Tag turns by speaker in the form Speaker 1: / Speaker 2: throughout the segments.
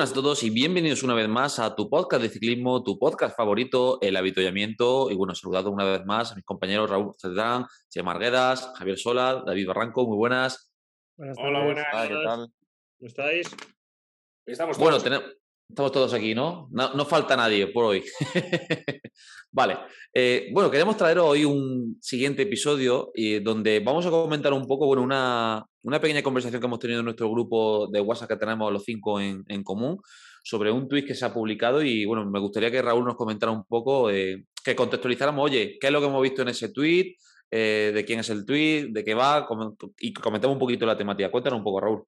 Speaker 1: Buenas a todos y bienvenidos una vez más a tu podcast de ciclismo, tu podcast favorito, El Habituallamiento. Y bueno, saludado una vez más a mis compañeros Raúl Cedrán, Che Marguedas, Javier Sola, David Barranco. Muy buenas.
Speaker 2: Hola, buenas. ¿Qué tal? ¿Cómo estáis?
Speaker 1: Estamos todos. Bueno, tenemos, estamos todos aquí, ¿no? ¿no? falta nadie por hoy. vale. Eh, bueno, queremos traer hoy un siguiente episodio y donde vamos a comentar un poco, bueno, una, una, pequeña conversación que hemos tenido en nuestro grupo de WhatsApp que tenemos los cinco en, común sobre un tweet que se ha publicado y bueno, me gustaría que Raúl nos comentara un poco, eh, que contextualizáramos, oye, ¿qué es lo que hemos visto en ese tweet? Eh, ¿De quién es el tweet? ¿De qué va? Y comentemos un poquito la temática. Cuéntanos un poco, Raúl.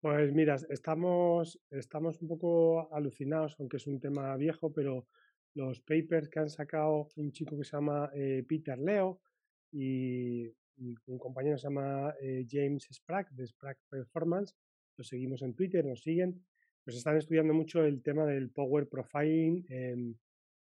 Speaker 3: Pues mira, estamos, estamos un poco alucinados, aunque es un tema viejo, pero los papers que han sacado un chico que se llama eh, Peter Leo y, un compañero se llama eh, James Sprague de Sprague Performance, los seguimos en Twitter, nos siguen, pues están estudiando mucho el tema del Power Profiling en,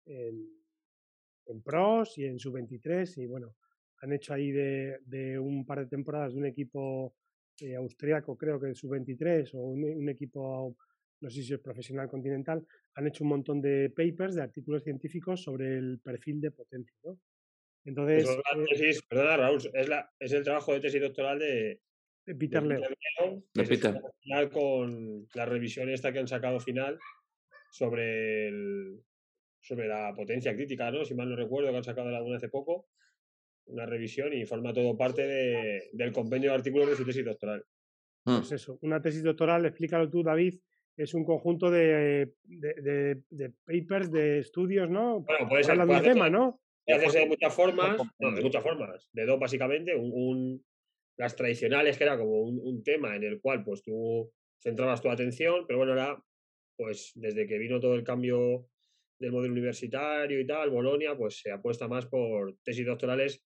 Speaker 3: en, pros y en sub-23 y bueno, han hecho ahí de, de un par de temporadas de un equipo eh, austriaco, creo que sub-23, o un, equipo, no sé si es profesional continental, han hecho un montón de papers, de artículos científicos sobre el perfil de potencia. ¿no?
Speaker 2: Entonces. Eh perdona, Raúl, es, la, es el trabajo de tesis doctoral de,
Speaker 3: Peter, Leo.
Speaker 2: De Peter. Con la revisión esta que han sacado final sobre el, sobre la potencia crítica, ¿no? Si mal no recuerdo, que han sacado alguna hace poco una revisión y forma todo parte de, del compendio de artículos de su tesis doctoral.
Speaker 3: Mm. Pues eso, una tesis doctoral, explícalo tú, David, es un conjunto de, de, de, papers, de estudios, ¿no?
Speaker 2: Bueno, puede ser.
Speaker 3: un tema, ¿no?
Speaker 2: Puede hacerse de muchas formas, no, de muchas formas. De dos, básicamente, un, las tradicionales, que era como un, un, tema en el cual pues tú centrabas tu atención, pero bueno, ahora, pues desde que vino todo el cambio del modelo universitario y tal, Bolonia, pues se apuesta más por tesis doctorales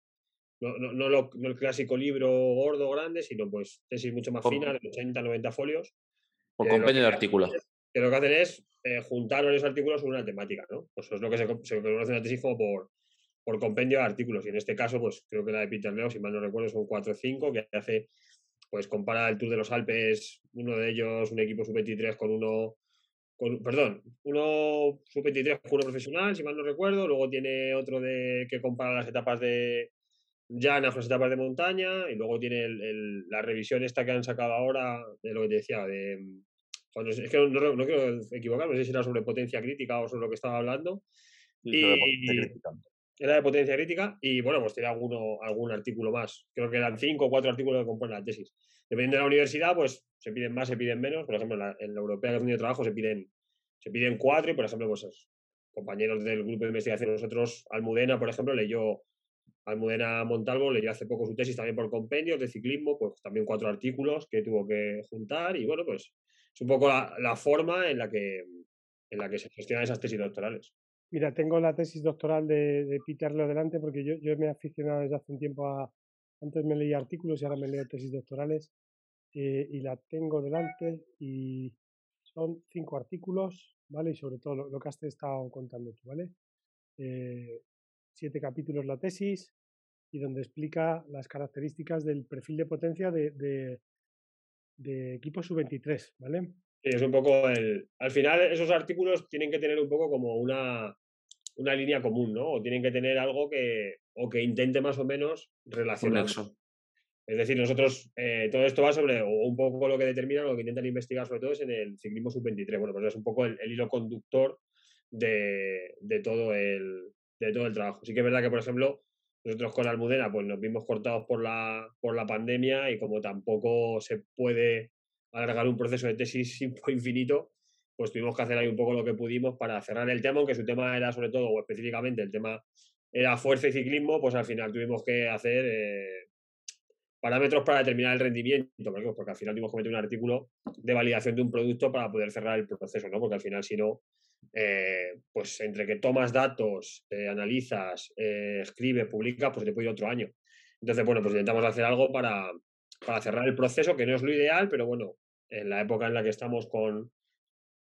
Speaker 2: no, no, no, lo, no, el clásico libro gordo, grande, sino pues tesis mucho más fina, de 80, 90 folios.
Speaker 1: Por compendio de artículos.
Speaker 2: Que lo que hacen es eh, juntar varios artículos sobre una temática, ¿no? Pues eso es lo que se, se conoce en la tesis como por, por compendio de artículos. Y en este caso, pues creo que la de Peter Leo, si mal no recuerdo, son 4 o 5, que hace, pues compara el Tour de los Alpes, uno de ellos, un equipo sub-23 con uno, con, perdón, uno sub-23 con uno profesional, si mal no recuerdo, luego tiene otro de que compara las etapas de, en las etapas de montaña y luego tiene el, la revisión esta que han sacado ahora de lo que te decía, de es que no, no, quiero equivocarme, no sé si era sobre potencia crítica o sobre lo que estaba hablando. y, era de potencia crítica y bueno, pues tiene alguno, algún artículo más. Creo que eran cinco o cuatro artículos que componen la tesis. Dependiendo de la universidad, pues se piden más, se piden menos. Por ejemplo, en la, en la europea tenido trabajo se piden, se piden cuatro y, por ejemplo, pues compañeros del grupo de investigación, nosotros, Almudena, por ejemplo, leyó Almudena Montalvo leyó hace poco su tesis también por compendios de ciclismo, pues también cuatro artículos que tuvo que juntar y bueno, pues es un poco la, forma en la, que, en la que se gestionan esas tesis doctorales.
Speaker 3: Mira, tengo la tesis doctoral de, Peter Leo delante porque yo, yo me he aficionado desde hace un tiempo a... Antes me leía artículos y ahora me leo tesis doctorales eh, y la tengo delante y son cinco artículos, ¿vale? Y sobre todo lo, que has estado contando tú, ¿vale? Eh, siete capítulos la tesis y donde explica las características del perfil de potencia de, de, de equipo sub-23, ¿vale?
Speaker 2: es un poco el... Al final esos artículos tienen que tener un poco como una, una línea común, ¿no? O tienen que tener algo que, o que intente más o menos relacionar. Es decir, nosotros, eh, todo esto va sobre, o un poco lo que determina, lo que intentan investigar sobre todo es en el ciclismo sub-23. Bueno, pues es un poco el, el hilo conductor de, de, todo el, de todo el trabajo. Sí que es verdad que, por ejemplo, nosotros con Almudena pues nos vimos cortados por la, por la pandemia y como tampoco se puede alargar un proceso de tesis infinito, pues tuvimos que hacer ahí un poco lo que pudimos para cerrar el tema, aunque su tema era sobre todo, o específicamente el tema era fuerza y ciclismo, pues al final tuvimos que hacer eh, parámetros para determinar el rendimiento, porque al final tuvimos que meter un artículo de validación de un producto para poder cerrar el proceso, ¿no? Porque al final, si no, eh, pues entre que tomas datos, analizas, eh, escribes, publicas, pues te puede ir otro año. Entonces, bueno, pues intentamos hacer algo para, para cerrar el proceso, que no es lo ideal, pero bueno, en la época en la que estamos con,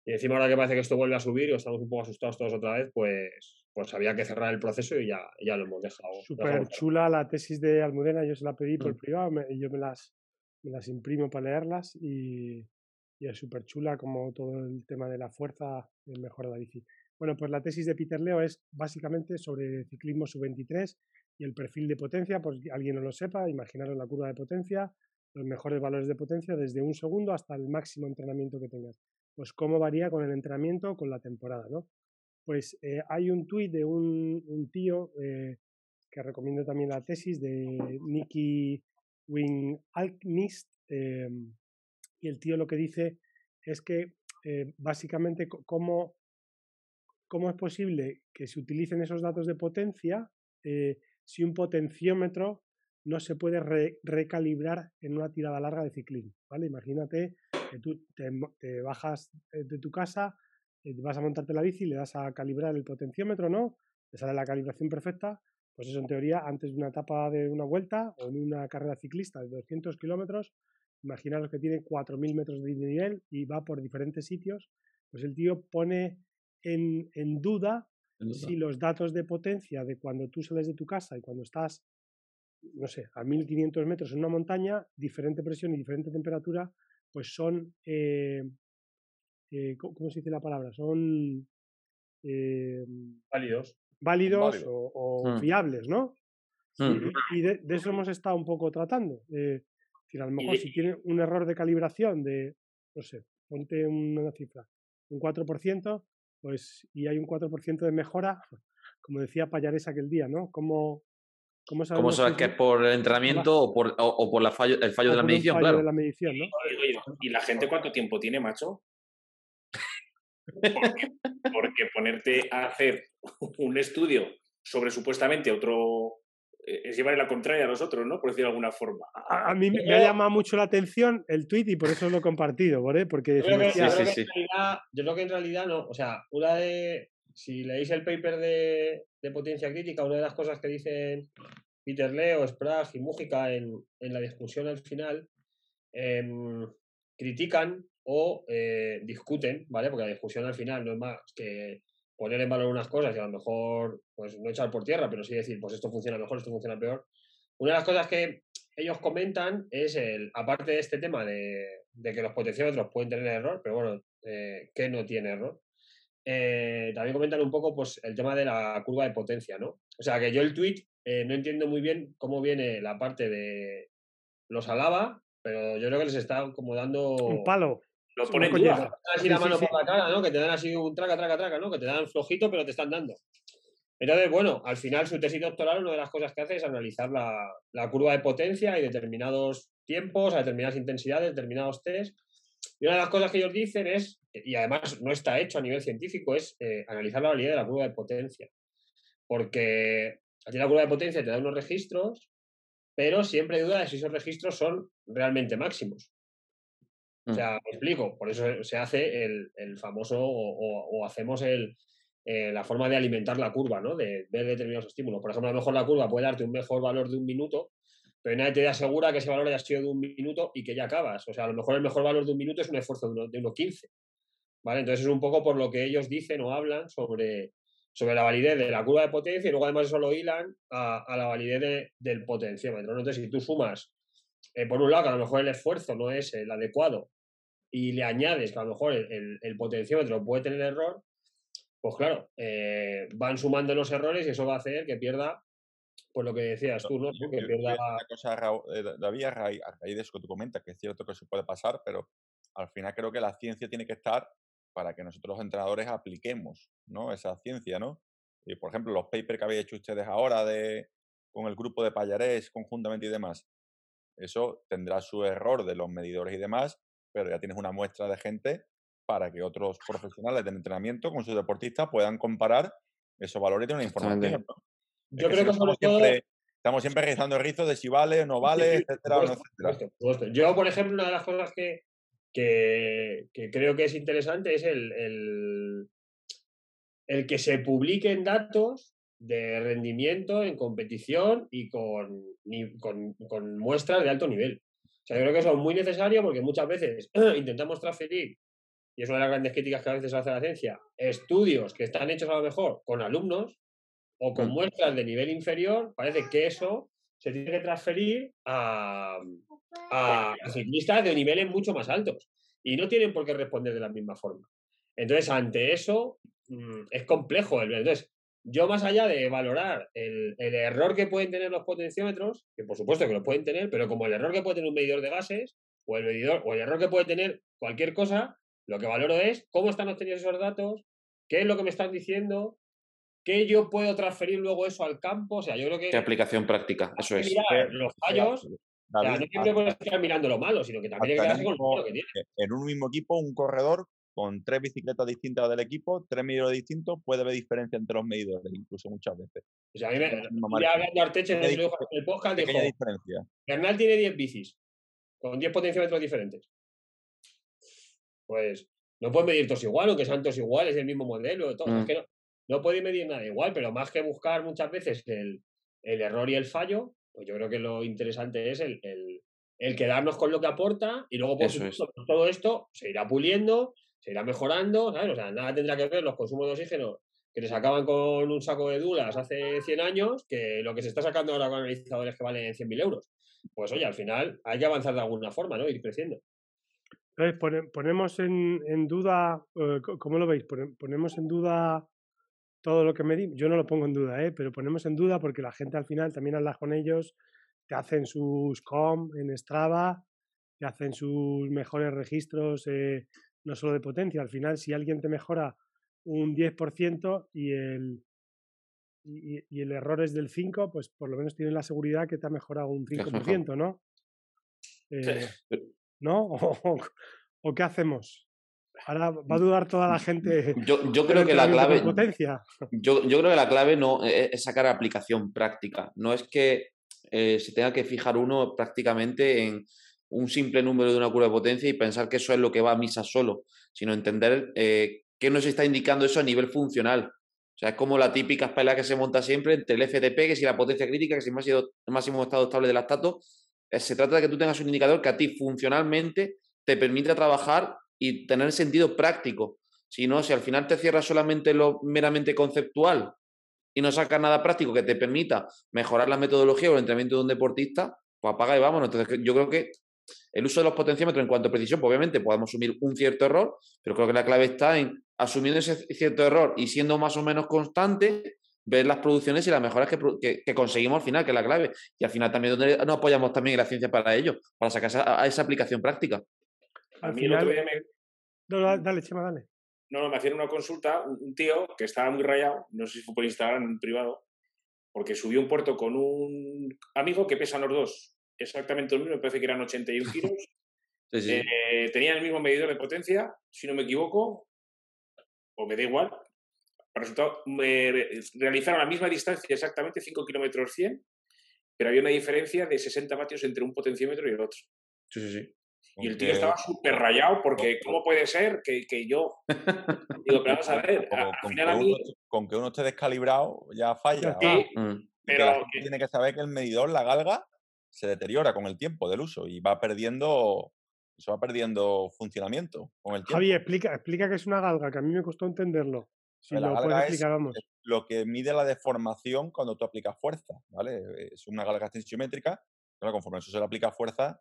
Speaker 2: y encima ahora que parece que esto vuelve a subir o estamos un poco asustados todos otra vez, pues, pues había que cerrar el proceso y ya, ya lo hemos dejado.
Speaker 3: Súper chula la tesis de Almudena, yo se la pedí por mm. privado y yo me las, me las imprimo para leerlas y, y es súper chula como todo el tema de la fuerza el mejor de la bici. Bueno, pues la tesis de Peter Leo es básicamente sobre ciclismo sub-23 y el perfil de potencia, por si alguien no lo sepa, imaginaros la curva de potencia, los mejores valores de potencia desde un segundo hasta el máximo entrenamiento que tengas pues cómo varía con el entrenamiento, con la temporada, ¿no? Pues eh, hay un tuit de un, tío eh, que recomiendo también la tesis de Nicky Wing Alchemist eh, y el tío lo que dice es que básicamente cómo, cómo es posible que se utilicen esos datos de potencia si un potenciómetro no se puede recalibrar en una tirada larga de ciclismo, ¿vale? Imagínate que tú te, bajas de tu casa, eh, vas a montarte la bici, le das a calibrar el potenciómetro, ¿no? Te sale la calibración perfecta, pues eso en teoría antes de una etapa de una vuelta o en una carrera ciclista de 200 kilómetros, imaginaros que tiene 4.000 metros de nivel y va por diferentes sitios, pues el tío pone en, duda, si los datos de potencia de cuando tú sales de tu casa y cuando estás, no sé, a 1500 metros en una montaña, diferente presión y diferente temperatura, pues son, eh, eh, ¿cómo se dice la palabra? Son
Speaker 2: eh, válidos.
Speaker 3: Válidos o, mm. fiables, ¿no? Mm. Y, de, eso hemos estado un poco tratando. a lo mejor si tiene un error de calibración de, no sé, ponte una cifra, un 4%, pues, y hay un 4% de mejora, como decía Payares aquel día, ¿no? ¿Cómo,
Speaker 1: ¿Cómo sabes, que es por el entrenamiento o por, o, por la fallo, el fallo de la medición? Claro.
Speaker 3: De la medición ¿no?
Speaker 4: ¿Y la gente cuánto tiempo tiene, macho? Porque, ponerte a hacer un estudio sobre supuestamente otro, eh, es llevar la contraria a nosotros, ¿no? Por decirlo de alguna forma.
Speaker 3: A, mí me ha llamado mucho la atención el tweet y por eso lo he compartido, ¿vale? Porque
Speaker 2: yo creo, que, yo creo que en realidad no. O sea, una de, si leéis el paper de, potencia crítica, una de las cosas que dicen Peter Leo, Sprague y Mújica en, la discusión al final, em, critican o eh, discuten, ¿vale? Porque la discusión al final no es más que poner en valor unas cosas y a lo mejor pues no echar por tierra, pero sí decir, pues esto funciona mejor, esto funciona peor. Una de las cosas que ellos comentan es el, aparte de este tema de, que los potenciómetros pueden tener error, pero bueno, eh, que no tiene error. Eh, también comentan un poco pues, el tema de la curva de potencia, ¿no? O sea, que yo el tweet eh, no entiendo muy bien cómo viene la parte de los alaba, pero yo creo que les está como dando...
Speaker 3: Un palo.
Speaker 2: Lo ponen así la mano por la cara, ¿no? Que te dan así un traca, traca, traca, ¿no? Que te dan flojito, pero te están dando. Entonces, bueno, al final su tesis doctoral, una de las cosas que hace es analizar la, la curva de potencia y determinados tiempos, a determinadas intensidades, determinados test. Y una de las cosas que ellos dicen es y además no está hecho a nivel científico, es eh, analizar la validez de la curva de potencia. Porque aquí la curva de potencia te da unos registros, pero siempre hay duda de si esos registros son realmente máximos. O mm. sea, me explico, por eso se hace el, famoso o, hacemos el, eh, la forma de alimentar la curva, ¿no? De ver determinados estímulos. Por ejemplo, a lo mejor la curva puede darte un mejor valor de un minuto, pero nadie te asegura que ese valor haya sido de un minuto y que ya acabas. O sea, a lo mejor el mejor valor de un minuto es un esfuerzo de 1.15. ¿vale? Entonces es un poco por lo que ellos dicen o hablan sobre, sobre la validez de la curva de potencia y luego además eso lo hilan a, la validez del potenciómetro. Entonces si tú sumas, eh, por un lado, que a lo mejor el esfuerzo no es el adecuado y le añades que a lo mejor el, potenciómetro puede tener error, pues claro, eh, van sumando los errores y eso va a hacer que pierda, pues lo que decías tú, ¿no? Que pierda...
Speaker 5: Una cosa, eh, David, a raíz, de eso que tú comentas, que es cierto que se puede pasar, pero al final creo que la ciencia tiene que estar para que nosotros los entrenadores apliquemos ¿no? esa ciencia, ¿no? Y, por ejemplo, los papers que habéis hecho ustedes ahora de, con el grupo de Payarés conjuntamente y demás, eso tendrá su error de los medidores y demás, pero ya tienes una muestra de gente para que otros profesionales del entrenamiento con sus deportistas puedan comparar esos valores de una información.
Speaker 2: Yo creo que,
Speaker 5: siempre, estamos siempre realizando rizos de si vale o no vale, etcétera, etcétera.
Speaker 2: Yo, por ejemplo, una de las cosas que, que, creo que es interesante es el, el que se publiquen datos de rendimiento en competición y con, con, muestras de alto nivel. O sea, yo creo que eso es muy necesario porque muchas veces intentamos transferir, y es una de las grandes críticas que a veces hace la ciencia, estudios que están hechos a lo mejor con alumnos o con muestras de nivel inferior, parece que eso se tiene que transferir a, a, ciclistas de niveles mucho más altos y no tienen por qué responder de la misma forma. Entonces, ante eso, mm, es complejo. Entonces, yo más allá de valorar el, error que pueden tener los potenciómetros, que por supuesto que lo pueden tener, pero como el error que puede tener un medidor de gases, o el medidor, o el error que puede tener cualquier cosa, lo que valoro es cómo están obtenidos esos datos, qué es lo que me están diciendo, qué yo puedo transferir luego eso al campo. O sea, yo creo que.
Speaker 1: ¿Qué aplicación práctica? Eso es.
Speaker 2: los fallos. no siempre puedes estar mirando lo malo, sino que también hay que quedarse con lo malo que tiene.
Speaker 5: En un mismo equipo, un corredor con tres bicicletas distintas del equipo, tres medidores distintos, puede haber diferencia entre los medidores, incluso muchas veces.
Speaker 2: O sea, a mí me. Ya hablando Arteche en el podcast, dijo: diferencia. Bernal tiene 10 bicis, con 10 potenciómetros diferentes. Pues no puedes medir todos igual, aunque sean todos iguales, el mismo modelo, todo. Es mm. que no, no puede medir nada igual, pero más que buscar muchas veces el, el error y el fallo, pues yo creo que lo interesante es el, el, quedarnos con lo que aporta y luego, por supuesto, todo esto se irá puliendo, se irá mejorando, ¿sabes? O sea, nada tendrá que ver los consumos de oxígeno que te sacaban con un saco de dulas hace 100 años que lo que se está sacando ahora con analizadores que valen 100.000 euros. Pues oye, al final hay que avanzar de alguna forma, ¿no? Ir creciendo.
Speaker 3: Entonces, ponemos en, en duda, eh, ¿cómo lo veis? Ponemos en duda todo lo que medimos. Yo no lo pongo en duda, ¿eh? pero ponemos en duda porque la gente al final también habla con ellos, te hacen sus com en Strava, te hacen sus mejores registros eh, no solo de potencia, al final si alguien te mejora un 10% y el, y, el error es del 5, pues por lo menos tienes la seguridad que te ha mejorado un 5%, ¿no? Eh, ¿No? ¿O, qué hacemos? Ahora va a dudar toda la gente.
Speaker 1: Yo, yo creo que la clave. Potencia. Yo, yo, creo que la clave no e, es sacar aplicación práctica. No es que eh, se tenga que fijar uno prácticamente en un simple número de una curva de potencia y pensar que eso es lo que va a misa solo, sino entender eh, qué nos está indicando eso a nivel funcional. O sea, es como la típica pelea que se monta siempre entre el FTP, que si la potencia crítica, que si el máximo estado estable del lactato. Eh, se trata de que tú tengas un indicador que a ti funcionalmente te permita trabajar y tener sentido práctico. Si no, si al final te cierras solamente lo meramente conceptual y no sacas nada práctico que te permita mejorar la metodología o el entrenamiento de un deportista, pues apaga y vámonos. Entonces, yo creo que el uso de los potenciómetros en cuanto a precisión, pues obviamente podemos asumir un cierto error, pero creo que la clave está en asumiendo ese cierto error y siendo más o menos constante, ver las producciones y las mejoras que, conseguimos al final, que es la clave. Y al final también nos apoyamos también en la ciencia para ello, para sacar a esa aplicación práctica.
Speaker 3: Al final... No, dale, Chema, dale.
Speaker 4: No, no, me hacían una consulta un tío que estaba muy rayado, no sé si fue por Instagram en privado, porque subió un puerto con un amigo que pesan los dos exactamente lo mismo, me parece que eran 81 kilos. Eh, tenían el mismo medidor de potencia, si no me equivoco, o me da igual. Resultado, me realizaron la misma distancia, exactamente 5 kilómetros 100, pero había una diferencia de 60 vatios entre un potenciómetro y el otro.
Speaker 1: Sí, sí, sí.
Speaker 4: Y el tío estaba súper rayado porque ¿cómo puede ser que, que yo... Digo, pero vamos a ver,
Speaker 5: con, que uno, con, que uno, esté descalibrado ya falla.
Speaker 4: Sí, mm. pero...
Speaker 5: tiene que saber que el medidor, la galga, se deteriora con el tiempo del uso y va perdiendo, se va perdiendo funcionamiento con el tiempo.
Speaker 3: Javi, explica, explica qué es una galga, que a mí me costó entenderlo. Si
Speaker 5: la galga es, lo que mide la deformación cuando tú aplicas fuerza, ¿vale? Es una galga tensiométrica, pero conforme eso se le aplica fuerza,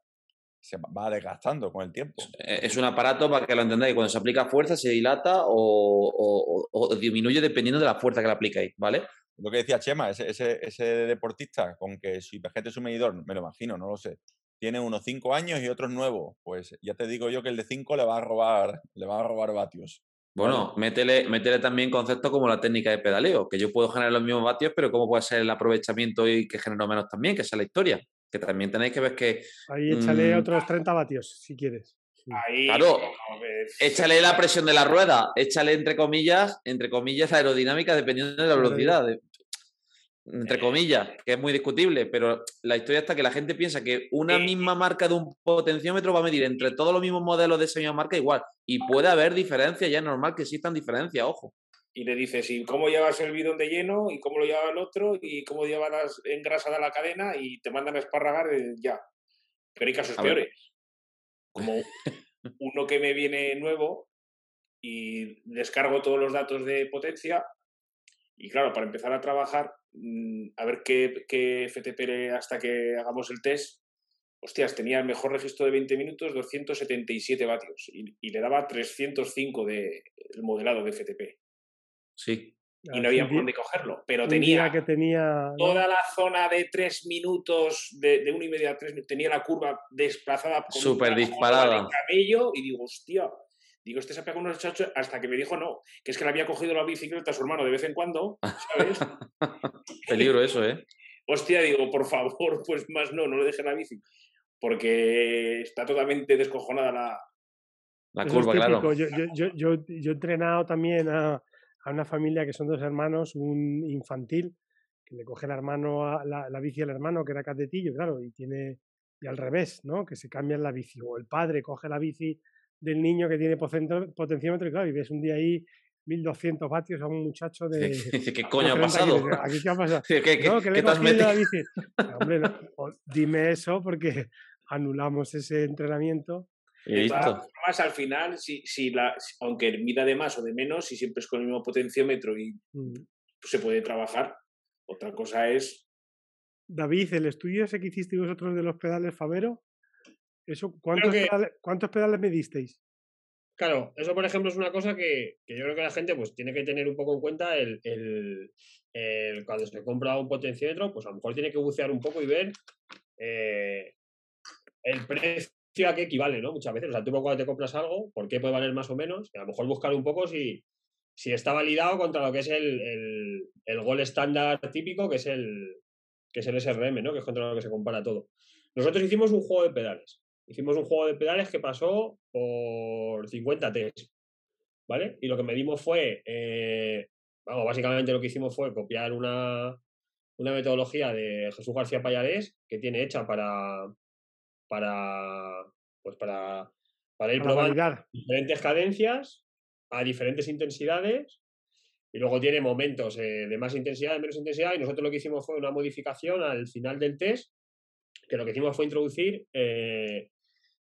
Speaker 5: se va desgastando con el tiempo.
Speaker 1: E, es un aparato, para que lo entendáis, cuando se aplica fuerza se dilata o, o disminuye dependiendo de la fuerza que le aplicáis, ¿vale?
Speaker 5: lo que decía Chema, ese, ese, deportista con que si Vegete es un medidor, me lo imagino, no lo sé, tiene unos 5 años y otros nuevos, pues ya te digo yo que el de 5 le va a robar, le va a robar vatios.
Speaker 1: Bueno, métele, métele también conceptos como la técnica de pedaleo, que yo puedo generar los mismos vatios, pero cómo puede ser el aprovechamiento y que genero menos también, que esa es la historia. Que también tenéis que ver que.
Speaker 3: Ahí échale mm, otros 30 vatios, si quieres.
Speaker 4: Ahí,
Speaker 1: claro, échale la presión de la rueda, échale entre comillas, entre comillas, aerodinámica dependiendo de la velocidad entre comillas, que es muy discutible, pero la historia está que la gente piensa que una misma marca de un potenciómetro va a medir entre todos los mismos modelos de esa misma marca igual. Y puede haber diferencias, ya es normal que existan diferencias, ojo.
Speaker 4: Y le dices, ¿y cómo llevas el bidón de lleno? ¿Y cómo lo lleva el otro? ¿Y cómo llevas engrasada la cadena? Y te mandan a esparragar ya. Pero hay casos peores. Como uno que me viene nuevo y descargo todos los datos de potencia. Y claro, para empezar a trabajar, mm, a ver qué, qué FTP hasta que hagamos el test, hostias, tenía el mejor registro de 20 minutos, 277 vatios, y, le daba 305 de el modelado de FTP.
Speaker 1: Sí.
Speaker 4: Y no había por dónde cogerlo, pero tenía,
Speaker 3: que tenía
Speaker 4: toda la zona de 3 minutos, de, de uno y medio a 3 tenía la curva desplazada.
Speaker 1: Súper disparada.
Speaker 4: Cabello, y digo, hostia, Digo, este se ha pegado unos chachos hasta que me dijo no, que es que le había cogido la bicicleta a su hermano de vez en cuando, ¿sabes?
Speaker 1: Peligro eso, ¿eh?
Speaker 4: Hostia, digo, por favor, pues más no, no le deje la bici porque está totalmente descojonada la,
Speaker 1: la curva, claro.
Speaker 3: Yo, yo, yo, yo, he entrenado también a, a, una familia que son dos hermanos, un infantil, que le coge el hermano a, la, la, bici al hermano, que era catetillo, claro, y tiene, y al revés, ¿no? Que se cambian la bici. O el padre coge la bici del niño que tiene potenciómetro, y claro, y ves un día ahí 1200 vatios a un muchacho de.
Speaker 1: ¿Qué coño ha pasado?
Speaker 3: ¿Aquí qué ha pasado?
Speaker 1: ¿Qué, qué,
Speaker 3: no, que le
Speaker 1: ¿qué te has metido? La bici.
Speaker 3: Hombre, dime eso porque anulamos ese entrenamiento.
Speaker 1: Y
Speaker 4: Más al final, si, si la, aunque mida de más o de menos, si siempre es con el mismo potenciómetro y mm. se puede trabajar, otra cosa es.
Speaker 3: David, el estudio ese que hicisteis vosotros de los pedales Favero, eso, ¿cuántos, pedales, ¿cuántos pedales me disteis?
Speaker 2: Claro, eso por ejemplo es una cosa que, que, yo creo que la gente pues tiene que tener un poco en cuenta el, el, el, cuando se compra un potenciómetro, pues a lo mejor tiene que bucear un poco y ver eh, el precio a qué equivale, ¿no? Muchas veces, o sea, tú cuando te compras algo, ¿por qué puede valer más o menos? a lo mejor buscar un poco si, si está validado contra lo que es el, el, el gol estándar típico, que es el, que es el SRM, ¿no? Que es contra lo que se compara todo. Nosotros hicimos un juego de pedales. Hicimos un juego de pedales que pasó por 50 test, ¿vale? Y lo que medimos fue, eh, básicamente lo que hicimos fue copiar una, una metodología de Jesús García Payarés que tiene hecha para, para, pues para, para ir probando diferentes cadencias a diferentes intensidades y luego tiene momentos eh, de más intensidad, de menos intensidad y nosotros lo que hicimos fue una modificación al final del test que lo que hicimos fue introducir eh,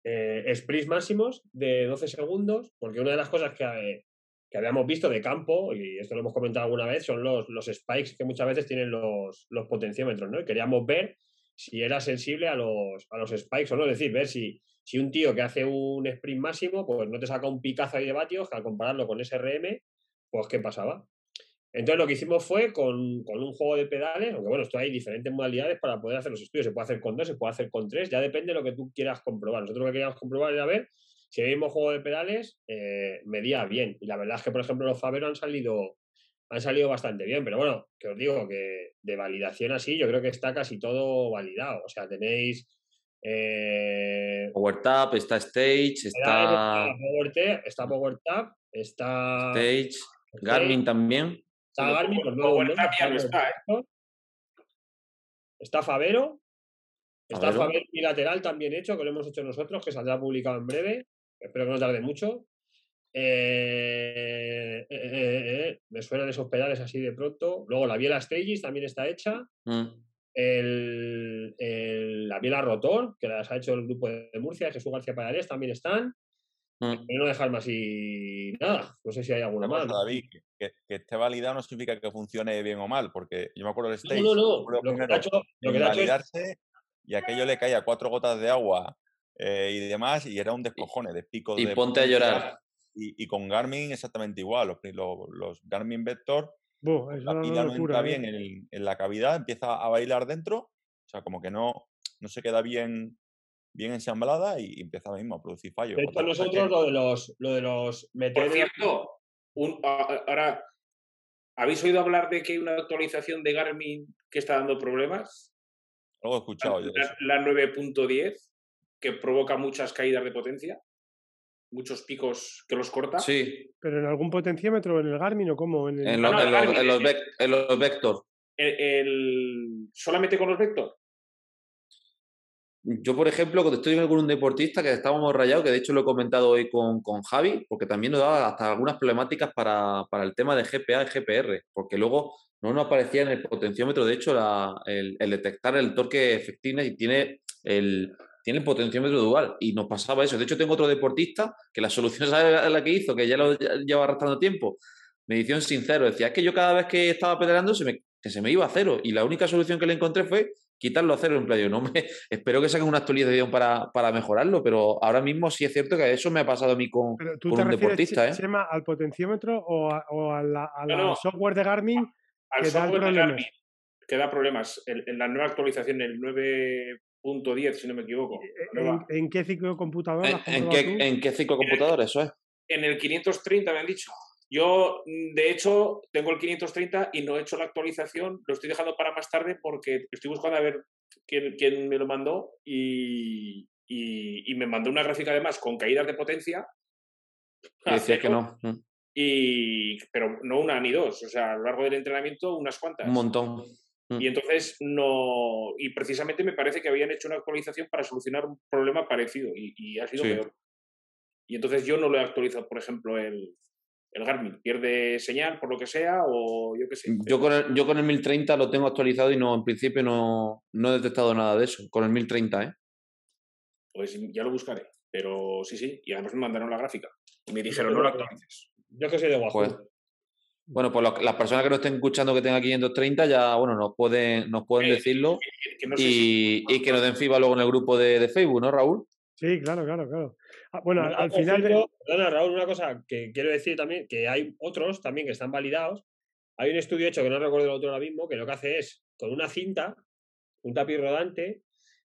Speaker 2: eh, sprints máximos de 12 segundos, porque una de las cosas que, que, habíamos visto de campo, y esto lo hemos comentado alguna vez, son los, los spikes que muchas veces tienen los, los potenciómetros, ¿no? Y queríamos ver si era sensible a los, a los spikes o no, es decir, ver si, si un tío que hace un sprint máximo, pues no te saca un picazo ahí de vatios, que al compararlo con SRM, pues qué pasaba. Entonces lo que hicimos fue con, con, un juego de pedales, aunque bueno, esto hay diferentes modalidades para poder hacer los estudios, se puede hacer con dos, se puede hacer con tres, ya depende de lo que tú quieras comprobar. Nosotros lo que queríamos comprobar era ver si el mismo juego de pedales eh, medía bien. Y la verdad es que, por ejemplo, los Favero han salido, han salido bastante bien, pero bueno, que os digo que de validación así, yo creo que está casi todo validado. O sea, tenéis... Eh,
Speaker 1: PowerTap, está Stage, está...
Speaker 2: Está PowerTap, está, PowerTap, está...
Speaker 1: Stage, Garmin también.
Speaker 2: Está Garmin, pues no,
Speaker 4: está, ¿eh?
Speaker 2: está Favero. Está Favero bilateral también hecho, que lo hemos hecho nosotros, que saldrá publicado en breve. Espero que no tarde mucho. Eh, eh, me suenan esos pedales así de pronto. Luego la biela Stages también está hecha. Mm. El, la biela Rotor, que las ha hecho el grupo de Murcia, Jesús García Payarés, también están. Mm. no dejarme así nada. No sé si hay alguna más.
Speaker 5: David, que, esté validado no significa que funcione bien o mal, porque yo me acuerdo del stage.
Speaker 2: No, no, no. Lo, que ha hecho, lo que
Speaker 5: validarse y aquello le caía cuatro gotas de agua eh, y demás, y era un descojone de pico.
Speaker 1: Y
Speaker 5: de
Speaker 1: ponte a llorar.
Speaker 5: Y, y, con Garmin exactamente igual. Los, los, Garmin Vector,
Speaker 3: la
Speaker 5: pila no entra bien en, en, la cavidad, empieza a bailar dentro, o sea, como que no, no se queda bien bien ensamblada y empieza mismo a producir fallos.
Speaker 2: De hecho, nosotros lo de los, lo de los
Speaker 4: Por cierto, ahora, ¿habéis oído hablar de que hay una actualización de Garmin que está dando problemas?
Speaker 5: Algo he escuchado
Speaker 4: la, yo. La, 9.10, que provoca muchas caídas de potencia, muchos picos que los corta.
Speaker 1: Sí.
Speaker 3: ¿Pero en algún potenciómetro en el Garmin o cómo? En,
Speaker 1: en, los, Vector.
Speaker 4: El, solamente con los Vector.
Speaker 1: yo, por ejemplo, cuando estoy con un deportista que estábamos rayados, que de hecho lo he comentado hoy con, con Javi, porque también nos daba hasta algunas problemáticas para, para, el tema de GPA y GPR, porque luego no nos aparecía en el potenciómetro, de hecho, la, el, el, detectar el torque efectivo y tiene el, tiene el potenciómetro dual y nos pasaba eso. De hecho, tengo otro deportista que la solución es la que hizo, que ya lo lleva arrastrando tiempo. Medición sincero, decía, es que yo cada vez que estaba pedaleando se me, que se me iba a cero y la única solución que le encontré fue quitarlo a cero en playo. No me, espero que saquen una actualización para, para, mejorarlo, pero ahora mismo sí es cierto que eso me ha pasado a mí con,
Speaker 3: ¿tú te un deportista. ¿eh? al potenciómetro o, a, al software de Garmin?
Speaker 4: Al software de Garmin que da problemas. En, la nueva actualización, el 9.10, si no me equivoco.
Speaker 3: ¿En, qué ciclo de computador?
Speaker 1: ¿En, qué, ¿En, qué, ciclo de computador? Eso es.
Speaker 4: En el 530 me han dicho. Yo, mm, de hecho, tengo el 530 y no he hecho la actualización, lo estoy dejando para más tarde porque estoy buscando a ver quién, quién me lo mandó y, y, me mandó una gráfica además con caídas de potencia.
Speaker 1: Y decía que no. Mm.
Speaker 4: Y, pero no una ni dos, o sea, a lo largo del entrenamiento unas cuantas.
Speaker 1: Un montón.
Speaker 4: Mm. Y entonces no. Y precisamente me parece que habían hecho una actualización para solucionar un problema parecido y, y ha sido peor. Y entonces yo no lo he actualizado, por ejemplo, el, el Garmin pierde señal por lo que sea o yo qué sé.
Speaker 1: Yo con, el, yo con el 1030 lo tengo actualizado y no en principio no, no he detectado nada de eso, con el 1030, ¿eh?
Speaker 4: Pues ya lo buscaré, pero sí, sí, y además me mandaron la gráfica y me dijeron no lo actualices.
Speaker 2: Yo que soy de Wahoo. Pues,
Speaker 1: bueno, pues las personas que nos estén escuchando que tengan 530 ya, bueno, nos pueden, nos pueden decirlo y, y, que nos den FIBA luego en el grupo de, de Facebook, ¿no, Raúl?
Speaker 3: Sí, claro, claro, claro. Ah, bueno, al, final.
Speaker 2: Perdona, Raúl, una cosa que quiero decir también, que hay otros también que están validados. Hay un estudio hecho que no recuerdo el otro ahora mismo, que lo que hace es, con una cinta, un tapiz rodante,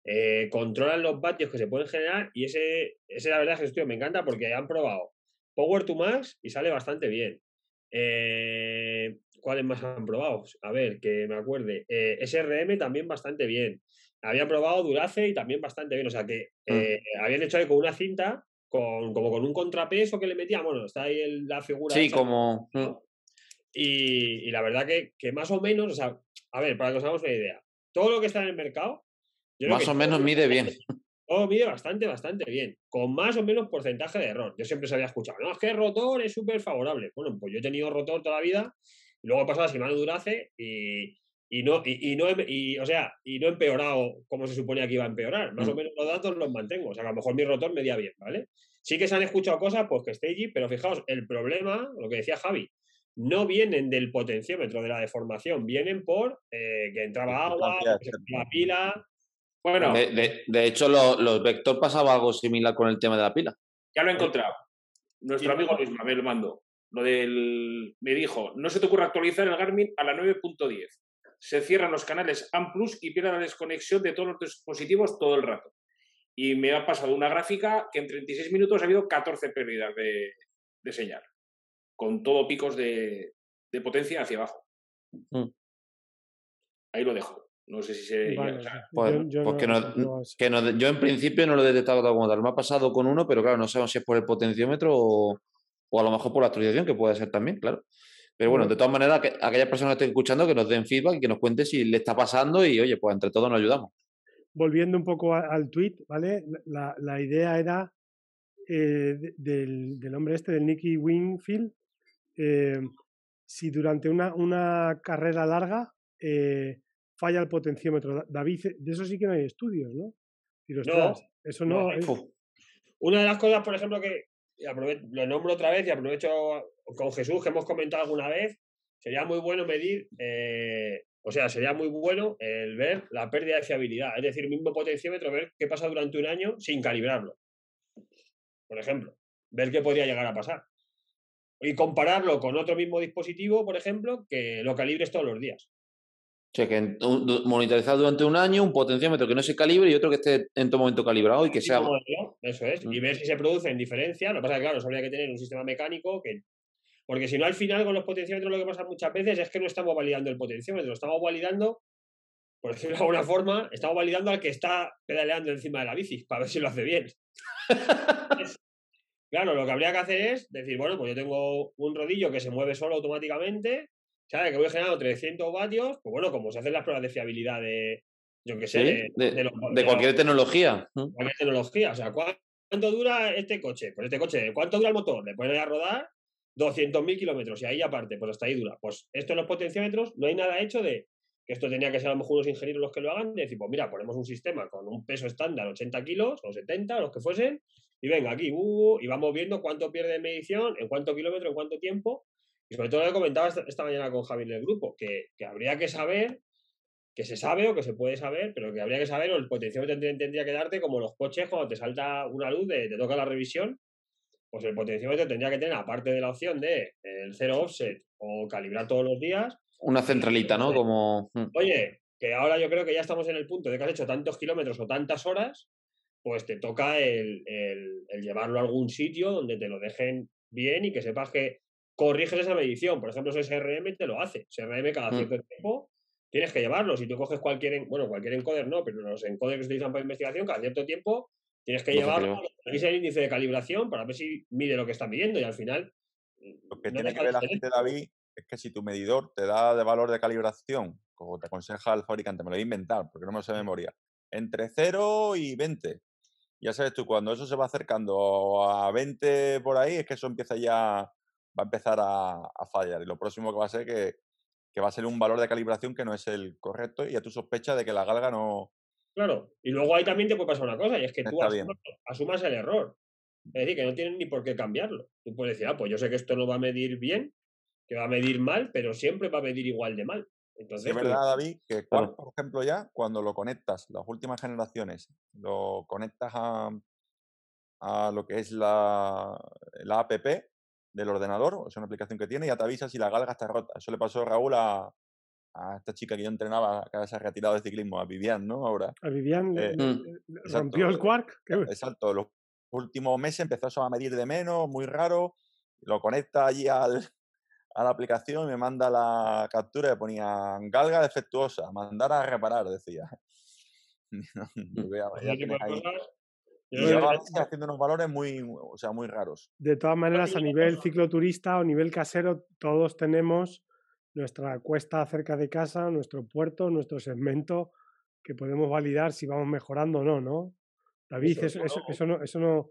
Speaker 2: eh, controlan los vatios que se pueden generar y ese, ese la verdad es que estudio me encanta porque han probado Power to Max y sale bastante bien. Eh, ¿Cuáles más han probado? A ver, que me acuerde. Eh, SRM también bastante bien. Habían probado Durace y también bastante bien. O sea que mm. habían hecho ahí con una cinta con, como con un contrapeso que le metían. Bueno, está ahí la figura.
Speaker 1: Sí, como. Mm.
Speaker 2: Y, la verdad que, que, más o menos, o sea, a ver, para que os hagamos una idea, todo lo que está en el mercado.
Speaker 1: más o menos mide bien.
Speaker 2: Todo mide bastante, bastante bien, con más o menos porcentaje de error. Yo siempre se había escuchado, no, es que el rotor es súper favorable. Bueno, pues yo he tenido rotor toda la vida, y luego he pasado a Shimano Durace y, y no, y, no y, o sea, y no he empeorado como se suponía que iba a empeorar. Más o mm. menos los datos los mantengo. O sea, que a lo mejor mi rotor medía bien, ¿vale? Sí que se han escuchado cosas, pues que esté allí, pero fijaos, el problema, lo que decía Javi, no vienen del potenciómetro de la deformación, vienen por eh, que entraba agua, que la pila.
Speaker 1: Bueno. De, hecho, los lo Vector pasaba algo similar con el tema de la pila.
Speaker 4: Ya lo he encontrado. Nuestro amigo Luis me lo mandó. Lo del. Me dijo, no se te ocurre actualizar el Garmin a la 9.10 se cierran los canales AMPLUS y pierde la desconexión de todos los dispositivos todo el rato. Y me ha pasado una gráfica que en 36 minutos ha habido 14 pérdidas de, señal, con todo picos de, potencia hacia abajo. Mm. Ahí lo dejo. No sé si se.
Speaker 1: yo, en principio no lo he detectado como tal. Me ha pasado con uno, pero claro, no sabemos si es por el potenciómetro o, o a lo mejor por la actualización, que puede ser también, claro. Pero bueno, de todas maneras, que aquellas personas que estén escuchando que nos den feedback y que nos cuenten si le está pasando y oye, pues entre todos nos ayudamos.
Speaker 3: Volviendo un poco al tweet, ¿vale? La, idea era eh, del, hombre este, del Nicky Wingfield, eh, si durante una, una carrera larga eh, falla el potenciómetro. David, de eso sí que no hay estudios, ¿no?
Speaker 2: no, eso no. Una de las cosas, por ejemplo, que lo nombro otra vez y aprovecho con Jesús, que hemos comentado alguna vez, sería muy bueno medir, eh, o sea, sería muy bueno el ver la pérdida de fiabilidad, es decir, mismo potenciómetro, ver qué pasa durante un año sin calibrarlo. Por ejemplo, ver qué podría llegar a pasar. Y compararlo con otro mismo dispositivo, por ejemplo, que lo calibres todos los días.
Speaker 1: O sea, que monitorizar durante un año un potenciómetro que no se calibre y otro que esté en todo momento calibrado y que sea.
Speaker 2: Eso es. Y mm. ver si se produce en diferencia. Lo que pasa es que, claro, habría que tener un sistema mecánico que porque si no, al final con los potenciómetros lo que pasa muchas veces es que no estamos validando el potenciómetro, estamos validando, por decirlo de alguna forma, estamos validando al que está pedaleando encima de la bici, para ver si lo hace bien. claro, lo que habría que hacer es decir, bueno, pues yo tengo un rodillo que se mueve solo automáticamente, ¿sabes? Que voy generando 300 vatios, pues bueno, como se hacen las pruebas de fiabilidad de, yo qué sé,
Speaker 1: de, cualquier tecnología.
Speaker 2: Cualquier tecnología. O sea, ¿cuánto dura este coche? Pues este coche, ¿cuánto dura el motor? Le pones a rodar 200.000 kilómetros y ahí aparte, pues hasta ahí dura. Pues esto en los potenciómetros no hay nada hecho de que esto tenía que ser a lo mejor unos ingenieros los que lo hagan, de decir, pues mira, ponemos un sistema con un peso estándar, 80 kilos o 70, los que fuesen, y venga, aquí, uh, y vamos viendo cuánto pierde de medición, en cuánto kilómetro, en cuánto tiempo. Y sobre todo lo que comentaba esta, mañana con Javi en el grupo, que, habría que saber, que se sabe o que se puede saber, pero que habría que saber, o el potenciómetro tendría, que darte como los coches cuando te salta una luz, de, te toca la revisión, pues el potenciómetro tendría que tener, aparte de la opción de el cero offset o calibrar todos los días.
Speaker 1: Una centralita, ¿no? Como.
Speaker 2: Mm. Oye, que ahora yo creo que ya estamos en el punto de que has hecho tantos kilómetros o tantas horas pues te toca el, llevarlo a algún sitio donde te lo dejen bien y que sepas que corriges esa medición. Por ejemplo, ese SRM te lo hace. SRM cada mm. cierto tiempo tienes que llevarlo. Si tú coges cualquier, bueno, cualquier encoder no, pero los encoders que se utilizan para investigación, cada cierto tiempo tienes que llevarlo, el índice de calibración para ver si mide lo que está midiendo y al final...
Speaker 5: Lo que tiene que ver la gente, David, es que si tu medidor te da de valor de calibración, como te aconseja el fabricante, me lo voy a inventar porque no me lo sé de memoria, entre 0 y 20, ya sabes tú, cuando eso se va acercando a 20 por ahí, es que eso empieza ya, va a empezar a, fallar. Y lo próximo que va a ser que, que, va a ser un valor de calibración que no es el correcto y ya tú sospechas de que la galga no...
Speaker 2: Claro, y luego ahí también te puede pasar una cosa, y es que tú asumas, el error. Es decir, que no tienes ni por qué cambiarlo. Tú puedes decir, ah, pues yo sé que esto no va a medir bien, que va a medir mal, pero siempre va a medir igual de mal. Entonces,
Speaker 5: es verdad, David, que por ejemplo, ya cuando lo conectas, las últimas generaciones, lo conectas a, a lo que es la, la app del ordenador, es una aplicación que tiene, y ya te avisa si la galga está rota. Eso le pasó a Raúl a, a esta chica que yo entrenaba, que se ha retirado de ciclismo, a Vivian, ¿no? Ahora.
Speaker 3: A Vivian eh, rompió el quark.
Speaker 5: Exacto, los últimos meses empezó a medir de menos, muy raro, lo conecta allí al, a la aplicación y me manda la captura y ponía galga defectuosa, mandar a reparar, decía. Y haciendo unos valores muy, o sea, muy raros.
Speaker 3: De todas maneras, a nivel cicloturista o nivel casero, todos tenemos nuestra cuesta cerca de casa, nuestro puerto, nuestro segmento, que podemos validar si vamos mejorando o no, ¿no? David, eso, eso, no, eso no,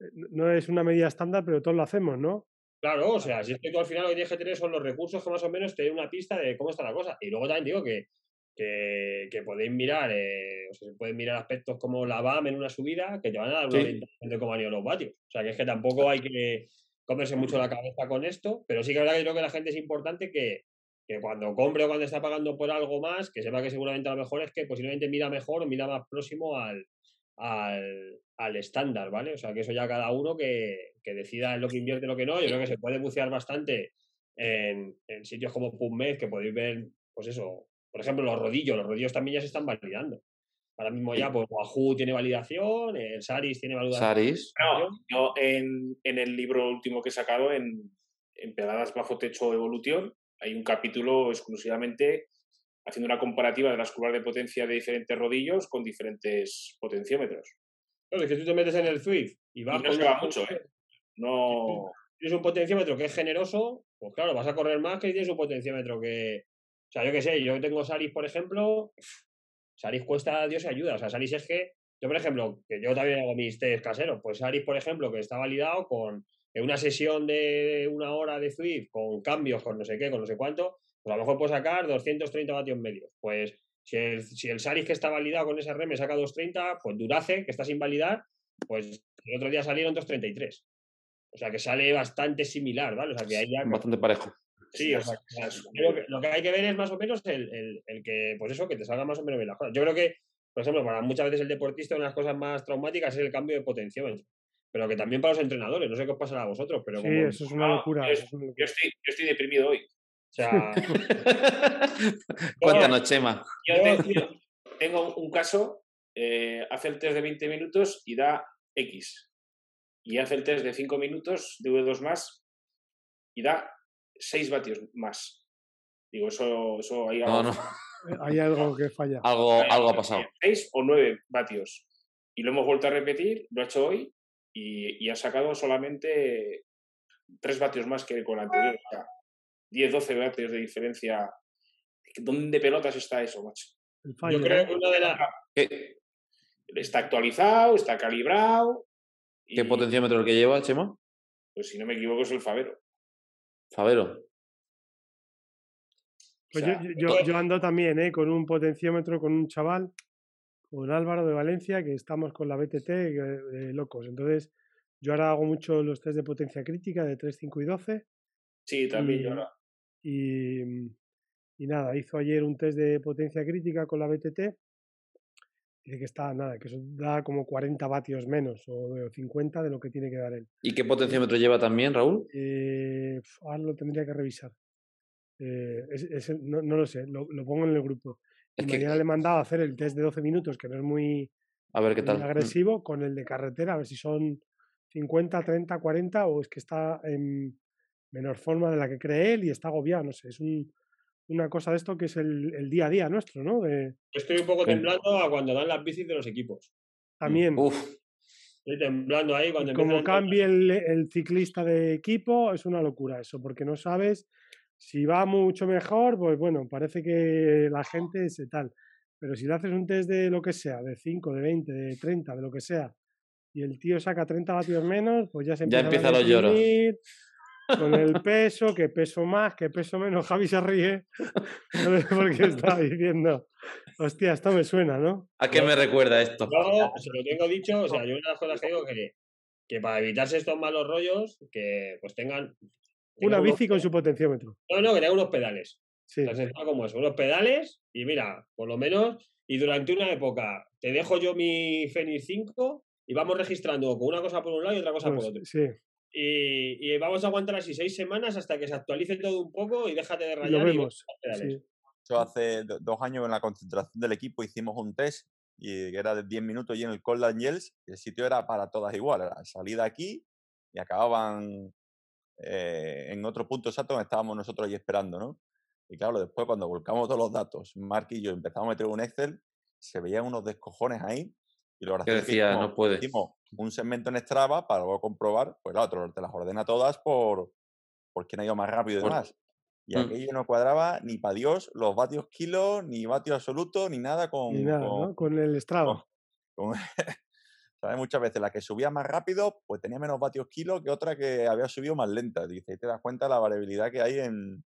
Speaker 3: eh, no es una medida estándar, pero todos lo hacemos, ¿no?
Speaker 2: Claro, o sea, si es que tú al final lo que tienes que tener son los recursos que más o menos te den una pista de cómo está la cosa. Y luego también digo que, que, podéis mirar, eh, o sea, se pueden mirar aspectos como la BAM en una subida que te van a dar una orientación de cómo han ido los vatios. O sea, que es que tampoco hay que comerse mucho la cabeza con esto, pero sí que es verdad que creo que la gente es importante que, que cuando compre o cuando está pagando por algo más, que sepa que seguramente a lo mejor es que posiblemente mira mejor o mira más próximo al, al, estándar, ¿vale? O sea, que eso ya cada uno que, decida en lo que invierte lo que no. Yo creo que se puede bucear bastante en, sitios como PubMed, que podéis ver, pues eso, por ejemplo, los rodillos. Los rodillos también ya se están validando. Ahora mismo ya, pues Wahoo tiene validación, el Saris tiene validación.
Speaker 1: Saris.
Speaker 4: yo en, el libro último que he sacado, en, en Pedadas bajo techo evolución, hay un capítulo exclusivamente haciendo una comparativa de las curvas de potencia de diferentes rodillos con diferentes potenciómetros.
Speaker 2: Claro, es que tú te metes en el Swift y vas.
Speaker 4: no se va mucho, ¿eh? No.
Speaker 2: Tienes un potenciómetro que es generoso, pues claro, vas a correr más que si tienes un potenciómetro que. O sea, yo qué sé, yo tengo Saris, por ejemplo. Saris cuesta Dios y ayuda. O sea, Saris es que. Yo, por ejemplo, que yo también hago mis test caseros, pues Saris, por ejemplo, que está validado con una sesión de una hora de Swift, con cambios, con no sé qué, con no sé cuánto, pues a lo mejor puedo sacar 230 vatios medios. Pues si el, si el Saris que está validado con ese RM saca 230, pues Durace, que está sin validar, pues el otro día salieron 233. O sea que sale bastante similar, ¿vale? O sea que hay ya...
Speaker 1: Bastante parejo.
Speaker 2: Sí, o sea, lo que hay que ver es más o menos el, que, pues eso, que te salga más o menos bien las cosas. Yo creo que, por ejemplo, para muchas veces el deportista, una de las cosas más traumáticas es el cambio de potenciómetro. Pero que también para los entrenadores, no sé qué os pasará a vosotros, pero
Speaker 3: sí, eso es una locura.
Speaker 4: yo, estoy, yo estoy deprimido hoy. O sea.
Speaker 1: Cuéntanos, Chema.
Speaker 4: Yo tengo, un caso, eh, hace el test de 20 minutos y da X. Y hace el test de 5 minutos de V2 más y da 6 vatios más. Digo, eso, eso hay algo.
Speaker 3: No, Hay algo que falla.
Speaker 1: Algo, algo ha pasado.
Speaker 4: 6 o 9 vatios. Y lo hemos vuelto a repetir, lo ha hecho hoy y, y ha sacado solamente 3 vatios más que con el anterior. 10, 12 vatios de diferencia. ¿Dónde pelotas está eso, macho?
Speaker 2: Yo creo que una de las...
Speaker 4: Está actualizado, está calibrado.
Speaker 1: ¿Qué potenciómetro el que lleva, Chema?
Speaker 4: Pues si no me equivoco es el Favero.
Speaker 1: Favero.
Speaker 3: Pues yo, ando también ¿eh? con un potenciómetro, con un chaval, con Álvaro de Valencia, que estamos con la BTT de locos. Entonces, yo ahora hago mucho los test de potencia crítica de 3, 5 y 12.
Speaker 4: Sí, también y, yo ahora.
Speaker 3: Y, y, nada, hizo ayer un test de potencia crítica con la BTT. Dice que está, nada, que eso da como 40 vatios menos o 50 de lo que tiene que dar él.
Speaker 1: ¿Y qué potenciómetro lleva también, Raúl?
Speaker 3: Eh, ahora lo tendría que revisar. Eh, no, lo sé, lo, pongo en el grupo. y mañana le he mandado a hacer el test de 12 minutos, que no es muy,
Speaker 1: a ver qué tal. Mm.
Speaker 3: agresivo, con el de carretera, a ver si son 50, 30, 40 o es que está en menor forma de la que cree él y está agobiado, no sé, es una cosa de esto que es el, día a día nuestro, ¿no?
Speaker 2: Estoy un poco temblando a cuando dan las bicis de los equipos.
Speaker 3: También.
Speaker 2: Estoy temblando ahí cuando...
Speaker 3: Como cambie el, el, ciclista de equipo, es una locura eso, porque no sabes si va mucho mejor, pues bueno, parece que la gente es tal. Pero si le haces un test de lo que sea, de 5, de 20, de 30, de lo que sea, y el tío saca 30 vatios menos, pues ya se empieza,
Speaker 1: ya empieza a los lloros.
Speaker 3: Con el peso, que peso más, que peso menos. Javi se ríe porque está diciendo, hostia, esto me suena, ¿no?
Speaker 1: ¿A qué me recuerda esto?
Speaker 2: Yo se lo tengo dicho, o sea, yo una de las cosas que digo que, que para evitarse estos malos rollos, que pues tengan
Speaker 3: una bici con su potenciómetro.
Speaker 2: No, no, que unos pedales. Sí. como eso, unos pedales y mira, por lo menos, y durante una época te dejo yo mi Fenix 5 y vamos registrando con una cosa por un lado y otra cosa por pues, otro.
Speaker 3: Sí.
Speaker 2: Y, vamos a aguantar así seis semanas hasta que se actualice todo un poco y déjate de rayar.
Speaker 3: Lo vemos.
Speaker 5: hace dos años en la concentración del equipo hicimos un test y era de 10 minutos y en el Cold Angels y el sitio era para todas igual, era salida aquí y acababan eh, en otro punto exacto donde estábamos nosotros ahí esperando, ¿no? Y claro, después cuando volcamos todos los datos, Mark y yo empezamos a meter un Excel, se veían unos descojones ahí. Y lo
Speaker 1: que decía, no puede.
Speaker 5: Hicimos un segmento en Strava para luego comprobar, pues el otro te las ordena todas por, por quién ha ido más rápido y demás. Y mm. aquello no cuadraba ni para Dios los vatios kilos, ni vatio absoluto, ni nada con,
Speaker 3: ni nada, con, con el Strava.
Speaker 5: Muchas veces la que subía más rápido, pues tenía menos vatios kilo que otra que había subido más lenta. Dice, y te das cuenta de la variabilidad que hay en,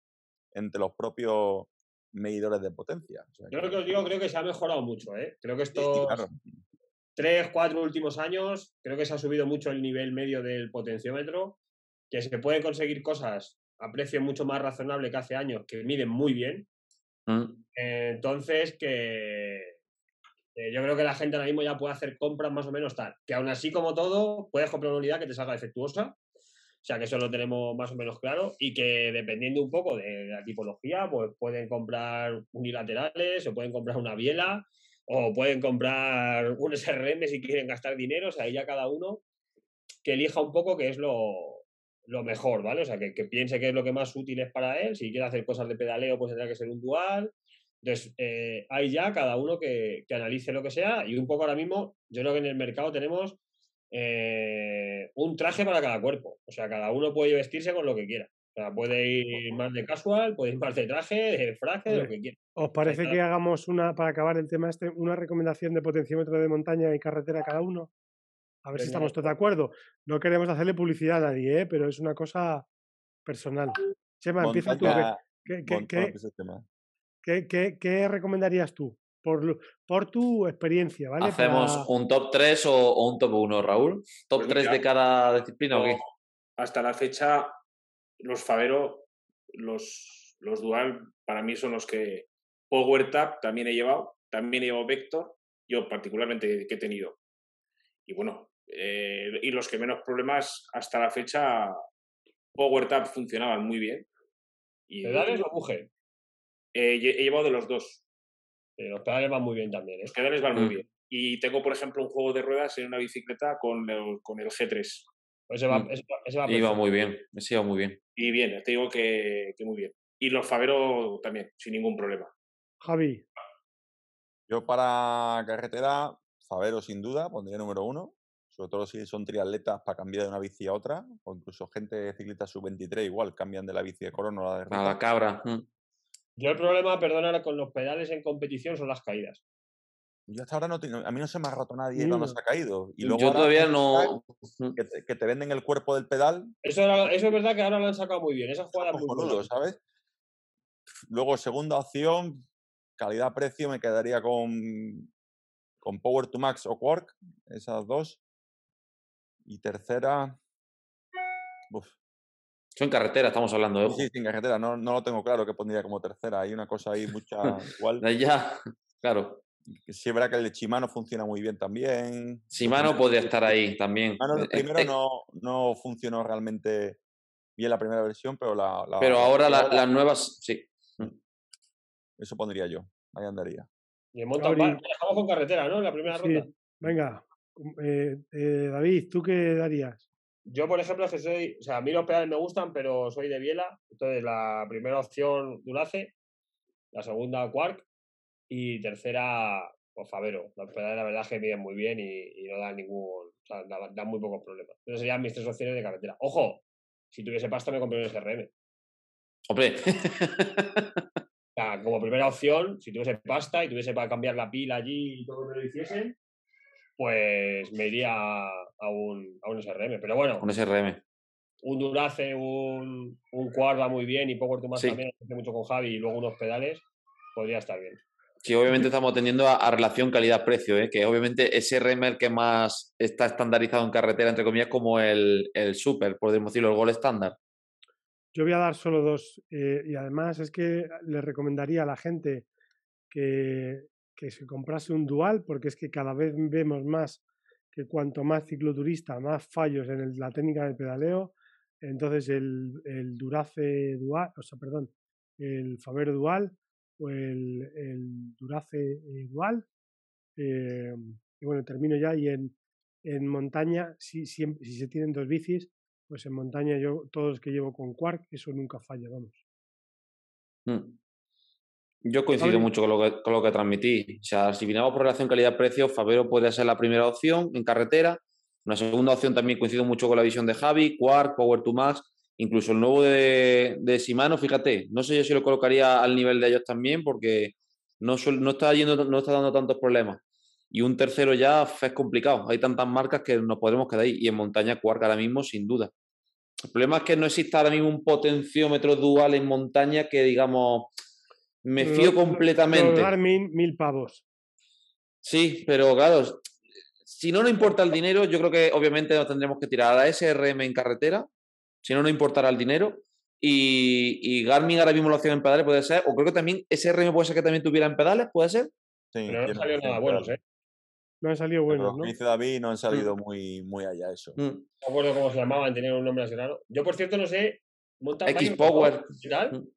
Speaker 5: entre los propios medidores de potencia.
Speaker 2: Yo lo que os digo, creo que se ha mejorado mucho. ¿eh? Creo que estos tres, cuatro últimos años, creo que se ha subido mucho el nivel medio del potenciómetro, que se pueden conseguir cosas a precio mucho más razonable que hace años, que miden muy bien. Mm. entonces, que, eh, yo creo que la gente ahora mismo ya puede hacer compras más o menos tal. Que aún así, como todo, puedes comprar una unidad que te salga defectuosa. O sea, que eso lo tenemos más o menos claro. Y que dependiendo un poco de la tipología, pues pueden comprar unilaterales o pueden comprar una biela o pueden comprar un SRM si quieren gastar dinero. O sea, ahí ya cada uno que elija un poco qué es lo, lo mejor, ¿vale? O sea, que, que, piense qué es lo que más útil es para él. Si quiere hacer cosas de pedaleo, pues tendrá que ser un dual. Entonces, eh, hay ya cada uno que, analice lo que sea y un poco ahora mismo, yo creo que en el mercado tenemos eh, un traje para cada cuerpo. O sea, cada uno puede vestirse con lo que quiera. O sea, puede ir más de casual, puede ir más de traje, de fraje, lo que quiera.
Speaker 3: ¿Os parece que hagamos una, para acabar el tema este, una recomendación de potenciómetro de montaña y carretera a cada uno? A ver si estamos todos de acuerdo. No queremos hacerle publicidad a nadie, ¿eh? pero es una cosa personal. Chema, empieza tú. ¿Qué, qué, ¿Qué, recomendarías tú? Por, por, tu experiencia, ¿vale?
Speaker 1: ¿Hacemos un top 3 o, un top 1, Raúl? ¿Top 3 pues de cada disciplina o qué?
Speaker 4: Hasta la fecha, los Favero, los, los Dual, para mí son los que Power Tap también he llevado, también he llevado Vector, yo particularmente que he tenido. Y bueno, eh, y los que menos problemas hasta la fecha, Power Tap funcionaban muy bien.
Speaker 2: Y, ¿Pedales o buje?
Speaker 4: Eh, he llevado de los dos.
Speaker 2: los pedales van muy bien también. ¿eh?
Speaker 4: Los pedales van muy mm. bien. Y tengo, por ejemplo, un juego de ruedas en una bicicleta con el, con el G3.
Speaker 2: Pues ese va, mm. ese va,
Speaker 1: iba muy bien, ese iba muy bien.
Speaker 4: Y bien, te digo que, que muy bien. Y los Favero también, sin ningún problema.
Speaker 3: Javi.
Speaker 5: Yo para carretera, Favero sin duda, pondría número uno. Sobre todo si son triatletas para cambiar de una bici a otra. O incluso gente ciclista sub-23 igual cambian de la bici de corona a la de
Speaker 1: A la cabra.
Speaker 2: Mm. Yo el problema, perdona, con los pedales en competición son las caídas.
Speaker 5: Yo hasta ahora no tengo, a mí no se me ha roto nadie cuando se ha caído. Y luego
Speaker 1: Yo todavía no.
Speaker 5: Que te, que te, venden el cuerpo del pedal.
Speaker 2: Eso, era, eso es verdad que ahora lo han sacado muy bien. Esa jugada muy
Speaker 5: buena. ¿sabes? Luego, segunda opción, calidad-precio, me quedaría con, con Power to Max o Quark, esas dos. Y tercera.
Speaker 1: Uf. Son carretera, estamos hablando de.
Speaker 5: Sí, sin carretera, no, no lo tengo claro que pondría como tercera. Hay una cosa ahí mucha igual.
Speaker 1: ya, claro.
Speaker 5: Sí, es verdad que el de Shimano funciona muy bien también.
Speaker 1: Shimano podría estar ahí también.
Speaker 5: Shimano, el eh, primero eh, no, no funcionó realmente bien la primera versión, pero la.
Speaker 1: pero ahora las nuevas, sí. Mm.
Speaker 5: Eso pondría yo. Ahí andaría.
Speaker 2: Y en mountain bike, dejamos con carretera, ¿no? En la primera ronda.
Speaker 3: Venga, eh, David, ¿tú qué darías?
Speaker 2: Yo, por ejemplo, que soy, o sea, a mí los pedales me gustan, pero soy de Biela. Entonces, la primera opción, Dulace. La segunda, Quark. Y tercera, pues Favero. Los pedales, la verdad, que miden muy bien y, no dan ningún. O sea, dan, muy pocos problemas. Entonces, serían mis tres opciones de carretera. Ojo, si tuviese pasta, me compré un SRM.
Speaker 1: Hombre.
Speaker 2: O sea, como primera opción, si tuviese pasta y tuviese para cambiar la pila allí y todo lo que lo hiciesen, pues me iría a un, a un SRM. Pero bueno.
Speaker 1: Un SRM.
Speaker 2: Un Durace, un, un Quad va muy bien y Power to Max también, hace mucho con Javi y luego unos pedales, podría estar bien.
Speaker 1: Sí, obviamente estamos atendiendo a, relación calidad-precio, ¿eh? que obviamente SRM el que más está estandarizado en carretera, entre comillas, como el, el Super, podemos decirlo, el Gol estándar.
Speaker 3: Yo voy a dar solo dos eh, y además es que le recomendaría a la gente que, que se comprase un dual, porque es que cada vez vemos más que cuanto más cicloturista, más fallos en la técnica de pedaleo. Entonces el, el Durace Dual, o sea, perdón, el Favero Dual o el, el Durace eh, Dual. Eh, y bueno, termino ya. Y en, en montaña, si, si, si se tienen dos bicis, pues en montaña yo, todos los que llevo con Quark, eso nunca falla, vamos.
Speaker 1: Mm. Yo coincido mucho con lo, que, con lo que transmití. O sea, si vinamos por relación calidad-precio, Favero puede ser la primera opción en carretera. Una segunda opción también coincido mucho con la visión de Javi, Quark, Power to Max, incluso el nuevo de, de Shimano, fíjate, no sé yo si lo colocaría al nivel de ellos también porque no, no, está, yendo, no está dando tantos problemas. Y un tercero ya es complicado. Hay tantas marcas que nos podremos quedar ahí. Y en montaña, Quark ahora mismo, sin duda. El problema es que no existe ahora mismo un potenciómetro dual en montaña que, digamos, me fío completamente.
Speaker 3: mil, mil pavos.
Speaker 1: Sí, pero claro, si no nos importa el dinero, yo creo que obviamente nos tendremos que tirar a la SRM en carretera, si no nos importará el dinero. Y, Garmin ahora mismo lo hacía en pedales, puede ser. O creo que también SRM puede ser que también tuviera en pedales, puede ser.
Speaker 2: Sí, pero no salió nada buenos, ¿eh?
Speaker 3: No han salido buenos,
Speaker 5: ¿no? dice David no han mm. salido muy, muy allá eso.
Speaker 2: Mm. No me acuerdo cómo se llamaban, tenían un nombre así raro. Yo, por cierto, no sé.
Speaker 1: X Power.
Speaker 2: ¿Qué tal?
Speaker 3: Mm.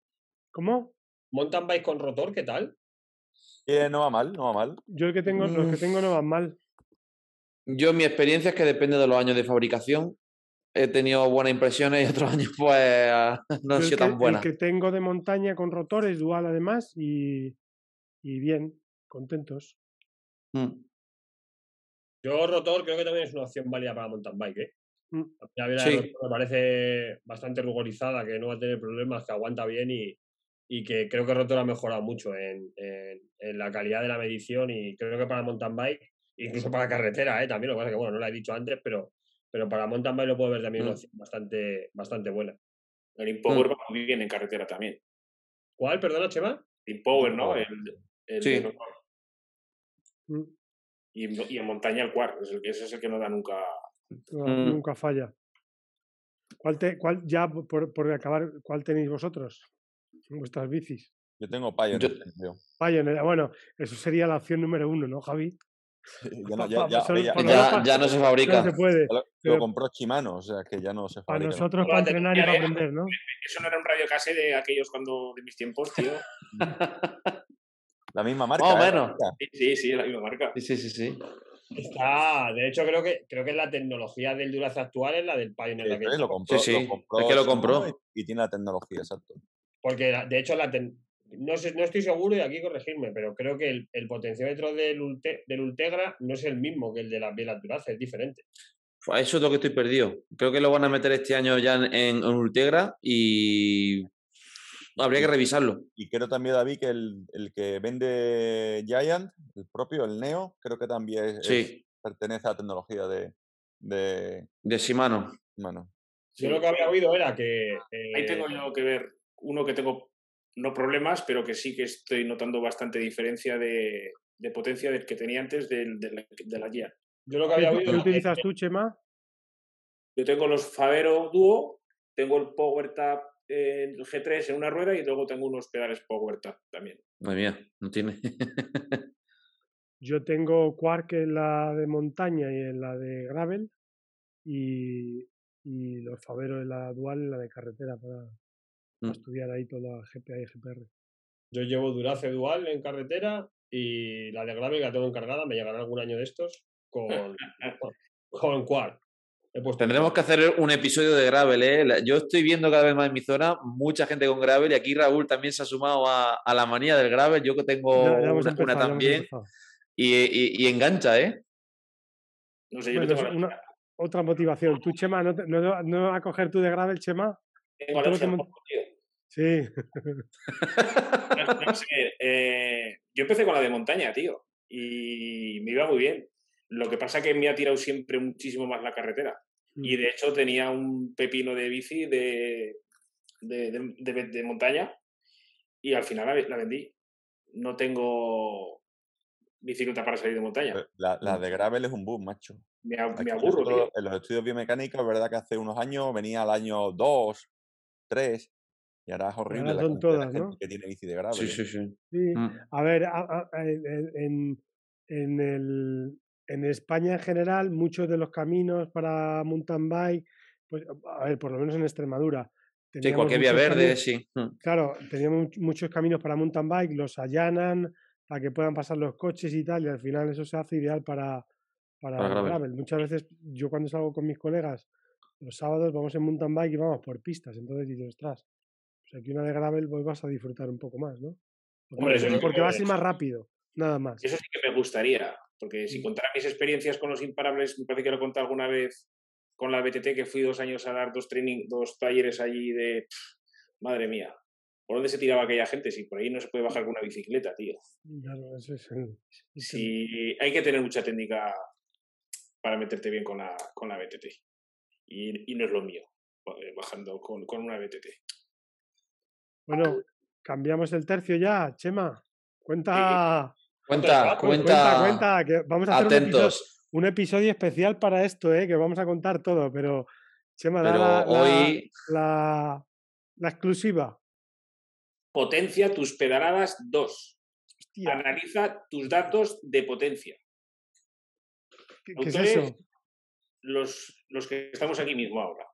Speaker 3: ¿Cómo?
Speaker 2: Mountain bike con rotor, ¿qué tal?
Speaker 5: Eh, no va mal, no va mal.
Speaker 3: Yo el que tengo, los que tengo no van mal.
Speaker 1: Yo mi experiencia es que depende de los años de fabricación. He tenido buenas impresiones y otros años pues no han sido tan buenas.
Speaker 3: El que tengo de montaña con rotor es dual además y, y bien, contentos.
Speaker 2: Yo rotor creo que también es una opción válida para mountain bike. ¿eh? La vida me parece bastante rugorizada, que no va a tener problemas, que aguanta bien y, y que creo que Rotor ha mejorado mucho en, en, la calidad de la medición y creo que para mountain bike, incluso para carretera, ¿eh? también lo que pasa es que, bueno, no lo he dicho antes, pero, pero para mountain bike lo puedo ver también mm. bastante, bastante buena.
Speaker 4: El Impower mm. va muy bien en carretera también.
Speaker 2: ¿Cuál? Perdona, Chema.
Speaker 4: Impower, ¿no? El, el
Speaker 1: sí.
Speaker 4: Mm. y, y, en montaña el Quark, ese es el que no da nunca.
Speaker 3: Nunca falla. ¿Cuál te, cuál, ya por, por acabar, ¿cuál tenéis vosotros? vuestras bicis.
Speaker 5: Yo tengo Pioneer.
Speaker 3: Pioneer, bueno, eso sería la opción número uno, ¿no, Javi?
Speaker 1: Ya, no se fabrica.
Speaker 3: No se puede.
Speaker 5: Lo, compró Shimano, o sea que ya no se fabrica.
Speaker 3: Para nosotros, para entrenar y para aprender, ¿no?
Speaker 4: Eso no era un radio case de aquellos cuando de mis tiempos, tío.
Speaker 5: la misma marca.
Speaker 1: Oh, bueno.
Speaker 4: Sí, sí, la misma marca.
Speaker 1: Sí, sí, sí, sí.
Speaker 2: Está, de hecho, creo que creo que la tecnología del Durace actual es la del Pioneer.
Speaker 5: Sí, la lo compró,
Speaker 1: sí, sí. es que lo compró.
Speaker 5: Y, y tiene la tecnología, exacto.
Speaker 2: Porque de hecho la no, sé, no estoy seguro y aquí corregirme, pero creo que el, el potenciómetro del, del, Ultegra no es el mismo que el de la Biela Durace, es diferente.
Speaker 1: Eso es lo que estoy perdido. Creo que lo van a meter este año ya en, Ultegra y Habría que revisarlo.
Speaker 5: Y creo también, David, que el, que vende Giant, el propio, el Neo, creo que también pertenece a la tecnología de... De,
Speaker 1: de Shimano.
Speaker 2: Yo lo que había oído era que...
Speaker 4: Ahí tengo yo que ver uno que tengo, no problemas, pero que sí que estoy notando bastante diferencia de, potencia del que tenía antes de, la, guía.
Speaker 2: Yo lo que había oído...
Speaker 3: ¿Qué utilizas tú, Chema?
Speaker 4: Yo tengo los Favero Duo, tengo el PowerTap el G3 en una rueda y luego tengo unos pedales PowerTap también.
Speaker 1: Madre mía, no tiene.
Speaker 3: Yo tengo Quark en la de montaña y en la de gravel y, y los Favero en la dual en la de carretera para, mm. estudiar ahí toda la GPA y GPR.
Speaker 2: Yo llevo Durace dual en carretera y la de gravel la tengo encargada, me llegará algún año de estos con, con, con Quark.
Speaker 1: Tendremos que hacer un episodio de Gravel, ¿eh? Yo estoy viendo cada vez más en mi zona mucha gente con Gravel y aquí Raúl también se ha sumado a, la manía del Gravel. Yo que tengo una, también. Y, engancha, ¿eh?
Speaker 3: No sé, yo Otra motivación. ¿Tú, Chema, no, no, vas a coger tú de Gravel, Chema? Sí.
Speaker 4: Eh, yo empecé con la de montaña, tío. Y me iba muy bien. Lo que pasa es que me ha tirado siempre muchísimo más la carretera. Y mm. de hecho tenía un pepino de bici de, de, montaña y al final la, vendí. No tengo bicicleta para salir de montaña.
Speaker 5: La, mm. de gravel es un boom, macho.
Speaker 4: Me, aburro,
Speaker 5: En los estudios biomecánicos, verdad que hace unos años venía al año 2, 3, y ahora es horrible
Speaker 3: la son todas, ¿no?
Speaker 5: que tiene bici de gravel.
Speaker 1: Sí, sí, sí.
Speaker 3: Mm. A ver, en, en, el, en España en general, muchos de los caminos para mountain bike, pues a ver, por lo menos en Extremadura.
Speaker 1: Sí, cualquier vía verde, sí.
Speaker 3: Mm. Claro, teníamos muchos caminos para mountain bike, los allanan para que puedan pasar los coches y tal, y al final eso se hace ideal para, para, gravel. Muchas veces yo cuando salgo con mis colegas, los sábados vamos en mountain bike y vamos por pistas, entonces dices, ostras, pues aquí una de gravel pues vas a disfrutar un poco más, ¿no? Porque, porque vas a ir más rápido, nada más.
Speaker 4: Eso sí que me gustaría, porque si mm. contara mis experiencias con los imparables, me parece que lo he contado alguna vez con la BTT, que fui dos años a dar dos, training, dos talleres allí de... madre mía, ¿por dónde se tiraba aquella gente? Si por ahí no se puede bajar con una bicicleta, tío.
Speaker 3: Claro, eso es
Speaker 4: Si hay que tener mucha técnica para meterte bien con la, con la BTT. Y, y no es lo mío, eh, bajando con, con una BTT.
Speaker 3: Bueno, cambiamos el tercio ya, Chema. Cuenta,
Speaker 1: Cuenta, cuenta,
Speaker 3: cuenta, que vamos a hacer Un, episodio, especial para esto, ¿eh? que vamos a contar todo, pero Chema, da la, hoy... la, exclusiva.
Speaker 4: Potencia tus pedaladas 2. Analiza tus datos de potencia.
Speaker 3: ¿Qué, es eso?
Speaker 4: Los, los que estamos aquí mismo ahora.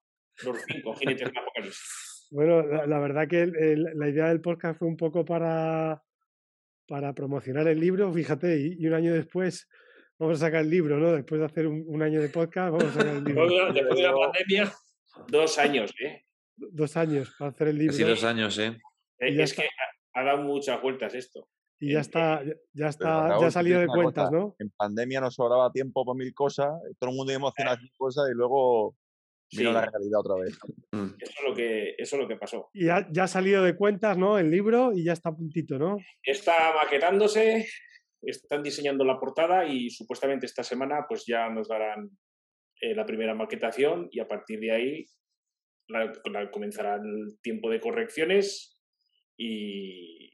Speaker 4: Los cinco jinetes del apocalipsis.
Speaker 3: Bueno, la, verdad que la idea del podcast fue un poco para para promocionar el libro, fíjate, y, un año después vamos a sacar el libro, ¿no? Después de hacer un, año de podcast, vamos a sacar el libro.
Speaker 4: Después de la pandemia, dos años, ¿eh?
Speaker 3: Dos años para hacer el libro.
Speaker 1: Sí, dos años, ¿eh?
Speaker 4: eh es que ha dado muchas vueltas esto.
Speaker 3: Y ya está, ya está, ya ha salido de cuentas, ¿no?
Speaker 5: En pandemia nos sobraba tiempo por mil cosas, todo el mundo emociona mil cosas y luego vino la realidad otra vez.
Speaker 4: Mm. Eso es lo que, eso es lo que pasó.
Speaker 3: Y ya, ha salido de cuentas, ¿no? El libro y ya está a puntito, ¿no?
Speaker 4: Está maquetándose, están diseñando la portada y supuestamente esta semana pues ya nos darán eh, la primera maquetación y a partir de ahí comenzará el tiempo de correcciones y,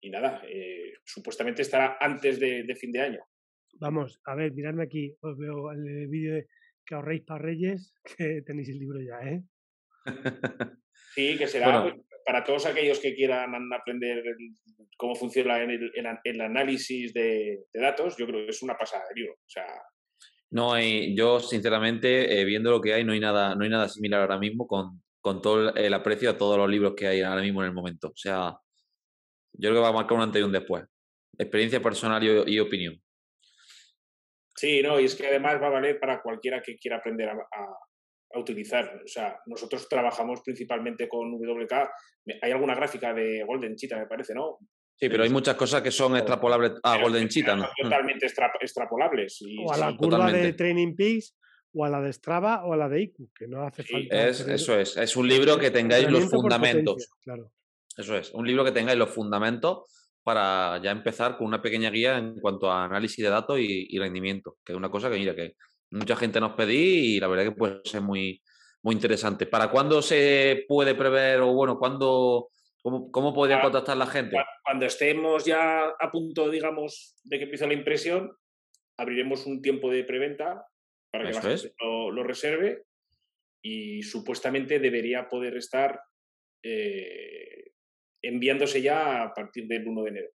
Speaker 4: y nada, eh, supuestamente estará antes de, de, fin de año.
Speaker 3: Vamos, a ver, miradme aquí, os veo el vídeo de que ahorréis para Reyes, que tenéis el libro ya, ¿eh?
Speaker 4: sí, que será pues, para todos aquellos que quieran aprender cómo funciona el, el, análisis de, datos, yo creo que es una pasada de libro. O sea,
Speaker 1: no hay, yo sinceramente, eh, viendo lo que hay, no hay nada, no hay nada similar ahora mismo con, con todo el aprecio a todos los libros que hay ahora mismo en el momento. O sea, yo creo que va a marcar un antes y un después. Experiencia personal y opinión.
Speaker 4: Sí, no, y es que además va a valer para cualquiera que quiera aprender a, a, utilizar. O sea, nosotros trabajamos principalmente con WK. Hay alguna gráfica de Golden Cheetah, me parece, ¿no?
Speaker 1: Sí, pero hay muchas cosas que son extrapolables a Golden Cheetah, ¿no?
Speaker 4: Totalmente extrapolables.
Speaker 3: o a la curva de Training Peaks, o a la de Strava, o a la de IQ, que no hace falta.
Speaker 1: Es, eso es. Es un libro que tengáis los fundamentos.
Speaker 3: claro.
Speaker 1: Eso es, un libro que tengáis los fundamentos para ya empezar con una pequeña guía en cuanto a análisis de datos y, rendimiento, que es una cosa que mira que mucha gente nos pedí y la verdad que puede ser muy, muy interesante. ¿Para cuándo se puede prever o bueno, cuándo, cómo, cómo podría contactar la gente?
Speaker 4: Cuando estemos ya a punto, digamos, de que empiece la impresión, abriremos un tiempo de preventa para que la gente lo, reserve y supuestamente debería poder estar eh, enviándose ya a partir del 1 de enero.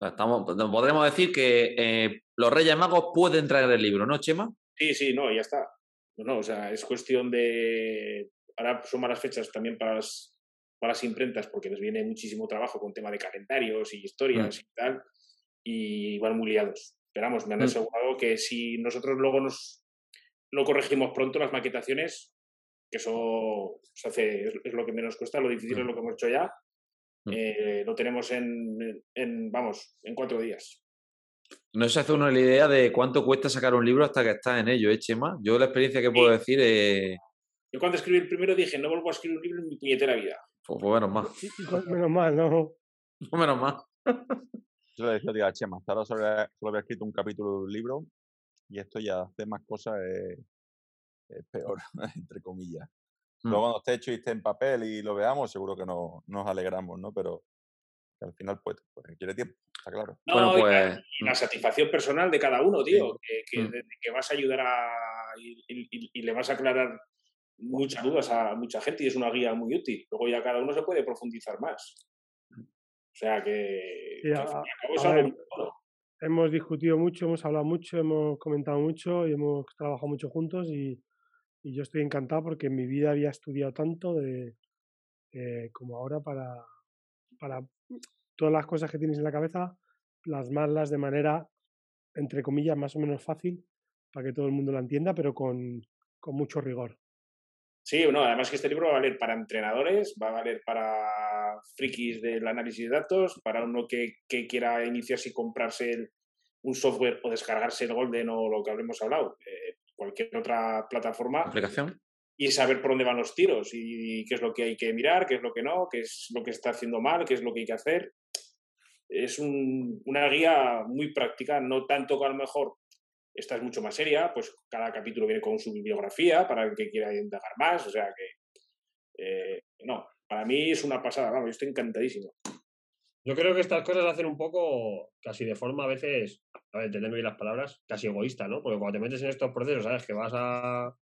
Speaker 1: Estamos, podremos decir que eh, los Reyes Magos pueden traer el libro, ¿no, Chema?
Speaker 4: Sí, sí, no, ya está. No, o sea, es cuestión de. Ahora son malas fechas también para las, para las imprentas porque les viene muchísimo trabajo con tema de calendarios y historias mm. y tal, y van muy liados. Esperamos, me han mm. asegurado que si nosotros luego nos lo corregimos pronto, las maquetaciones, que eso se hace, es, lo que menos cuesta, lo difícil es mm. lo que hemos hecho ya, Mm. Eh, lo tenemos en, vamos, en cuatro días.
Speaker 1: No se hace uno la idea de cuánto cuesta sacar un libro hasta que estás en ello, ¿eh, Chema? Yo la experiencia que puedo decir es...
Speaker 4: Yo cuando escribí el primero dije, no vuelvo a escribir un libro en mi puñetera vida.
Speaker 1: Pues, pues menos mal.
Speaker 3: menos mal, no.
Speaker 1: menos mal.
Speaker 5: Yo le decía a Chema, hasta ahora solo había, escrito un capítulo de un libro y esto ya hace más cosas es peor, entre comillas. Mm. Luego cuando esté hecho y esté en papel y lo veamos, seguro que no, nos alegramos, ¿no? Pero al final pues, pues, requiere tiempo, está claro.
Speaker 4: bueno, pues... la, satisfacción personal de cada uno, tío, que, mm. que, vas a ayudar a... Y, le vas a aclarar muchas dudas a mucha gente y es una guía muy útil. Luego ya cada uno se puede profundizar más. O sea que...
Speaker 3: hemos discutido mucho, hemos hablado mucho, hemos comentado mucho y hemos trabajado mucho juntos y y yo estoy encantado porque en mi vida había estudiado tanto de, eh, como ahora para, para todas las cosas que tienes en la cabeza, plasmarlas de manera, entre comillas, más o menos fácil, para que todo el mundo la entienda, pero con, con mucho rigor.
Speaker 4: Sí, bueno, además que este libro va a valer para entrenadores, va a valer para frikis del análisis de datos, para uno que, que quiera iniciarse y comprarse un software o descargarse el Golden o lo que habremos hablado. Eh, cualquier otra plataforma.
Speaker 1: Aplicación.
Speaker 4: Y saber por dónde van los tiros y, qué es lo que hay que mirar, qué es lo que no, qué es lo que está haciendo mal, qué es lo que hay que hacer. Es una guía muy práctica, no tanto que a lo mejor esta es mucho más seria, pues cada capítulo viene con su bibliografía para el que quiera indagar más, o sea que eh, no, para mí es una pasada, vamos, yo estoy encantadísimo.
Speaker 2: Yo creo que estas cosas hacen un poco, casi de forma a veces, a ver, bien las palabras, casi egoísta, ¿no? Porque cuando te metes en estos procesos, sabes que vas a,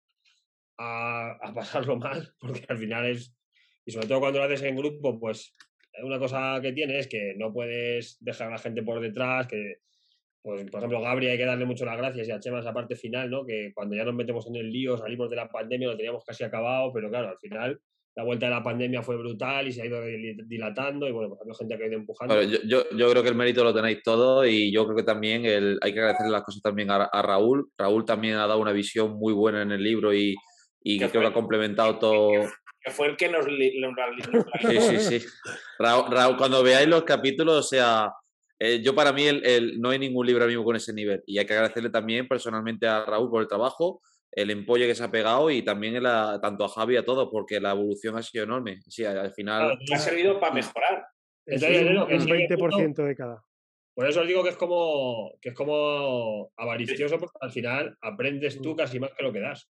Speaker 2: a, pasarlo mal, porque al final es, y sobre todo cuando lo haces en grupo, pues una cosa que tienes es que no puedes dejar a la gente por detrás, que, pues, por ejemplo, Gabriel hay que darle mucho las gracias y a Chema esa parte final, ¿no? Que cuando ya nos metemos en el lío, salimos de la pandemia, lo teníamos casi acabado, pero claro, al final la vuelta de la pandemia fue brutal y se ha ido dilatando y bueno, pues hay gente que ha ido empujando.
Speaker 1: yo, yo, creo que el mérito lo tenéis todo y yo creo que también el, hay que agradecerle las cosas también a, Raúl. Raúl también ha dado una visión muy buena en el libro y, y creo que ha complementado todo.
Speaker 4: Que fue el que nos...
Speaker 1: sí, sí, sí. Raúl, cuando veáis los capítulos, o sea, eh, yo para mí el, no hay ningún libro mismo con ese nivel y hay que agradecerle también personalmente a Raúl por el trabajo el empolle que se ha pegado y también tanto a Javi a todos, porque la evolución ha sido enorme. Sí, al final.
Speaker 4: ha servido para mejorar.
Speaker 3: Es un, 20% de cada.
Speaker 2: Por eso os digo que es como que es como avaricioso, porque al final aprendes tú mm. casi más que lo que das.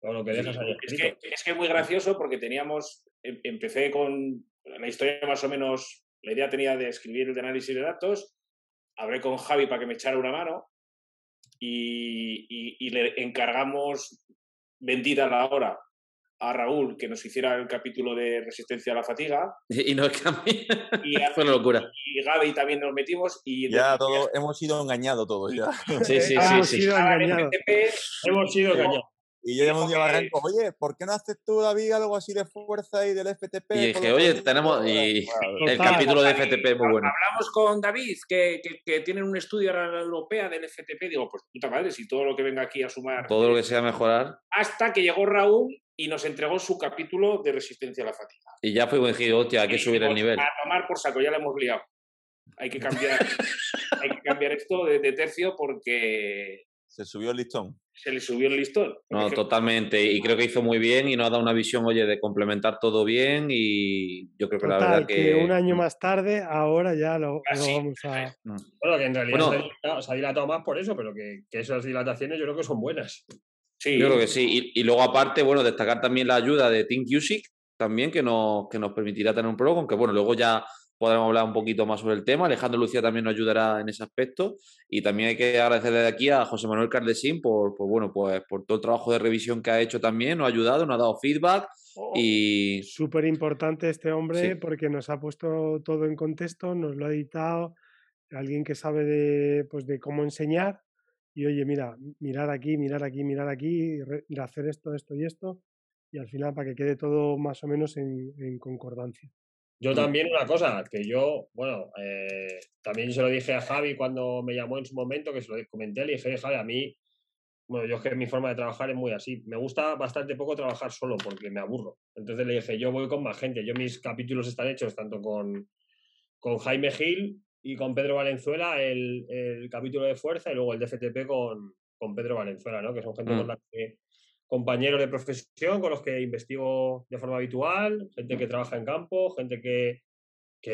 Speaker 2: O lo que dejas
Speaker 4: es, que, es que es muy gracioso porque teníamos. Em, empecé con la historia más o menos. La idea tenía de escribir el de análisis de datos. Hablé con Javi para que me echara una mano y, le encargamos, bendita la hora, a Raúl que nos hiciera el capítulo de resistencia a la fatiga.
Speaker 1: Y nos y Fue una locura.
Speaker 4: Y Gaby también nos metimos. Y
Speaker 5: ya todo, hemos sido engañados todos ya.
Speaker 1: Sí, sí, sí. sí,
Speaker 2: hemos sido engañados.
Speaker 5: Y yo llamé un día a Barranco, oye, ¿por qué no haces tú, David, algo así de fuerza y del FTP?
Speaker 1: Y dije, oye, tenemos. Y el capítulo de FTP es muy bueno.
Speaker 4: Hablamos con David, que, que, tienen un estudio europea del FTP. Digo, pues puta madre, si todo lo que venga aquí a sumar.
Speaker 1: Todo lo que sea mejorar.
Speaker 4: Hasta que llegó Raúl y nos entregó su capítulo de resistencia a la fatiga.
Speaker 1: Y ya fue buen giro, hostia, hay que subir el nivel.
Speaker 4: A tomar por saco, ya le hemos liado. Hay que cambiar, hay que cambiar esto de, de tercio porque
Speaker 5: Se subió el listón.
Speaker 4: Se le subió el listón.
Speaker 1: No, totalmente. Y creo que hizo muy bien y nos ha dado una visión, oye, de complementar todo bien. Y yo creo que la verdad que...
Speaker 3: un año más tarde, ahora ya lo, vamos a.
Speaker 2: Mm. Bueno, que en realidad se, ha dilatado, más por eso, pero que, esas dilataciones yo creo que son buenas.
Speaker 1: Sí. Yo creo que sí. Y, luego, aparte, bueno, destacar también la ayuda de Think Music, también, que nos, que nos permitirá tener un prólogo, aunque bueno, luego ya podremos hablar un poquito más sobre el tema. Alejandro Lucía también nos ayudará en ese aspecto. Y también hay que agradecer desde aquí a José Manuel Cardesín por, bueno, pues, por todo el trabajo de revisión que ha hecho también, nos ha ayudado, nos ha dado feedback. Oh, y
Speaker 3: súper importante este hombre porque nos ha puesto todo en contexto, nos lo ha editado, alguien que sabe de, pues, de cómo enseñar. Y oye, mira, mirar aquí, mirar aquí, mirar aquí, hacer esto, esto y esto. Y al final para que quede todo más o menos en concordancia.
Speaker 2: Yo también una cosa, que yo, bueno, eh, también se lo dije a Javi cuando me llamó en su momento, que se lo comenté, le dije, Javi, a mí, bueno, yo es que mi forma de trabajar es muy así. Me gusta bastante poco trabajar solo porque me aburro. Entonces le dije, yo voy con más gente. Yo mis capítulos están hechos tanto con, con Jaime Gil y con Pedro Valenzuela, el, el capítulo de fuerza y luego el de FTP con, con Pedro Valenzuela, ¿no? Que son gente con mm. la que compañeros de profesión con los que investigo de forma habitual, gente que trabaja en campo, gente que,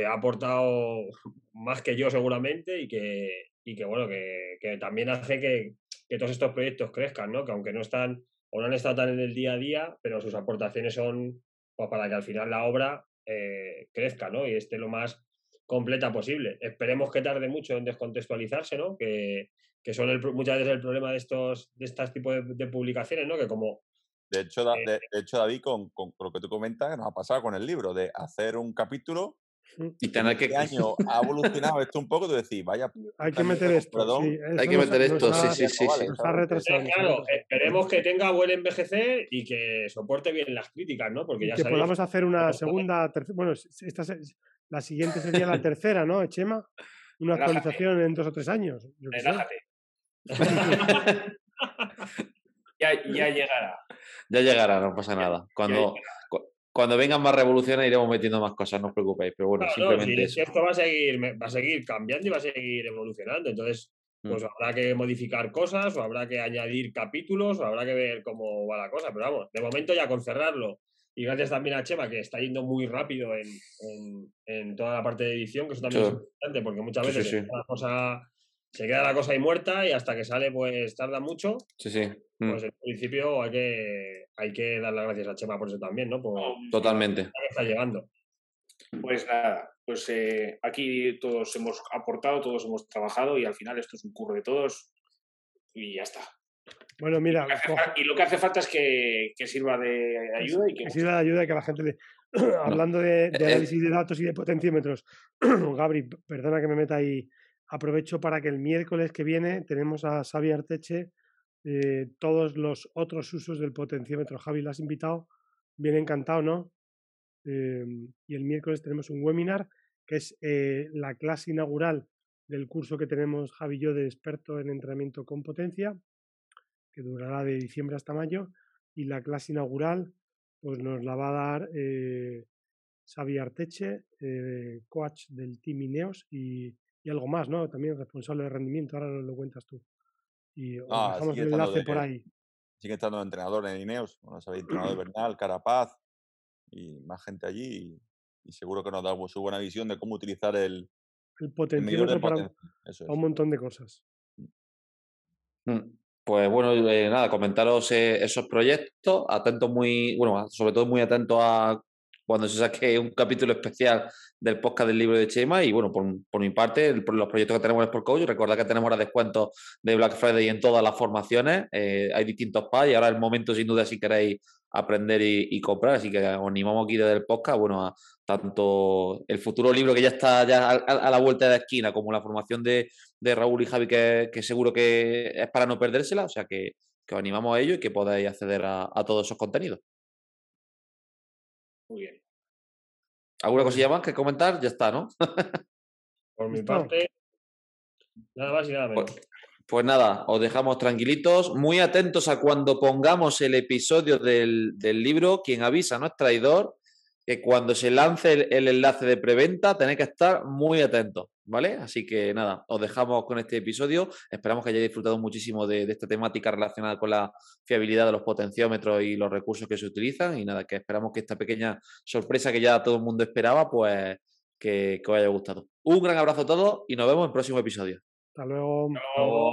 Speaker 2: ha aportado más que yo seguramente y que, y que bueno, que, también hace que, todos estos proyectos crezcan, ¿no? Que aunque no están o no han estado tan en el día a día, pero sus aportaciones son pues, para que al final la obra eh, crezca, ¿no? Y esté lo más completa posible. Esperemos que tarde mucho en descontextualizarse, ¿no? Que, que son el, muchas veces el problema de estos de este tipo de, publicaciones, ¿no? Que como...
Speaker 5: De hecho, eh de, hecho David, con, con, lo que tú comentas, nos ha pasado con el libro, de hacer un capítulo y tener que... Este año ha evolucionado esto un poco, tú decís, vaya...
Speaker 3: Hay que meter esto,
Speaker 1: perdón. hay que meter esto, sí, sí, sí.
Speaker 2: claro, esperemos que tenga buen envejecer y que soporte bien las críticas, ¿no? Porque ya
Speaker 3: que podamos hacer una segunda, bueno, esta, la siguiente sería la tercera, ¿no, Chema? Una actualización en dos o tres años.
Speaker 4: Relájate. ya, ya llegará.
Speaker 1: Ya llegará, no pasa nada. Cuando, cuando vengan más revoluciones iremos metiendo más cosas, no os preocupéis. Pero bueno, simplemente.
Speaker 2: esto va a seguir, va a seguir cambiando y va a seguir evolucionando. Entonces, mm. pues habrá que modificar cosas, o habrá que añadir capítulos, o habrá que ver cómo va la cosa. Pero vamos, de momento ya con cerrarlo. Y gracias también a Chema, que está yendo muy rápido en, en, toda la parte de edición, que eso también es importante, porque muchas veces la cosa se queda la cosa ahí muerta y hasta que sale pues tarda mucho.
Speaker 1: Sí, sí.
Speaker 2: Mm. Pues en principio hay que, hay que dar las gracias a Chema por eso también, ¿no?
Speaker 1: Totalmente.
Speaker 2: está llegando.
Speaker 4: Pues nada, pues eh, aquí todos hemos aportado, todos hemos trabajado y al final esto es un curro de todos y ya está.
Speaker 3: Bueno, mira.
Speaker 4: Y lo que hace, falta es que, sirva de ayuda y que.
Speaker 3: sirva de ayuda y que la gente le. Hablando de, de, análisis de datos y de potenciómetros, Gabri, perdona que me meta ahí aprovecho para que el miércoles que viene tenemos a Xavi Arteche eh, todos los otros usos del potenciómetro. Javi, ¿lo has invitado? Bien encantado, ¿no? Em, y el miércoles tenemos un webinar que es eh, la clase inaugural del curso que tenemos Javi y yo de experto en entrenamiento con potencia, que durará de diciembre hasta mayo. Y la clase inaugural pues nos la va a dar eh, Xavi Arteche, coach del Team Ineos y y algo más, ¿no? También responsable de rendimiento, ahora lo, lo cuentas tú. Y ah, dejamos el enlace por ahí.
Speaker 5: Sigue estando entrenador en Ineos, bueno, sabéis, entrenador de Bernal, Carapaz y más gente allí. Y, seguro que nos da su buena visión de cómo utilizar el,
Speaker 3: el potenciómetro para, un montón de cosas.
Speaker 1: Mm. Pues bueno, eh, nada, comentaros eh, esos proyectos, atentos muy, bueno, sobre todo muy atentos a cuando se saque un capítulo especial del podcast del libro de Chema. Y bueno, por, mi parte, los proyectos que tenemos en Sport Coach, recordad que tenemos ahora descuentos de Black Friday en todas las formaciones. Eh, hay distintos packs y ahora es el momento, sin duda, si queréis aprender y, comprar. Así que os animamos aquí desde el podcast, bueno, a tanto el futuro libro que ya está ya a, la vuelta de la esquina, como la formación de, Raúl y Javi, que, seguro que es para no perdérsela. O sea que, os animamos a ello y que podáis acceder a todos esos contenidos.
Speaker 4: Muy bien.
Speaker 1: ¿Alguna cosilla más que comentar? Ya está, ¿no?
Speaker 2: Por mi parte, nada más y nada menos.
Speaker 1: Pues, pues, nada, os dejamos tranquilitos, muy atentos a cuando pongamos el episodio del, libro. Quien avisa no es traidor. Que cuando se lance el, enlace de preventa tenéis que estar muy atentos, ¿vale? Así que nada, os dejamos con este episodio. Esperamos que hayáis disfrutado muchísimo de, esta temática relacionada con la fiabilidad de los potenciómetros y los recursos que se utilizan. Y nada, que esperamos que esta pequeña sorpresa que ya todo el mundo esperaba, pues que, que os haya gustado. Un gran abrazo a todos y nos vemos en el próximo episodio.
Speaker 3: Hasta luego.
Speaker 2: Hasta luego.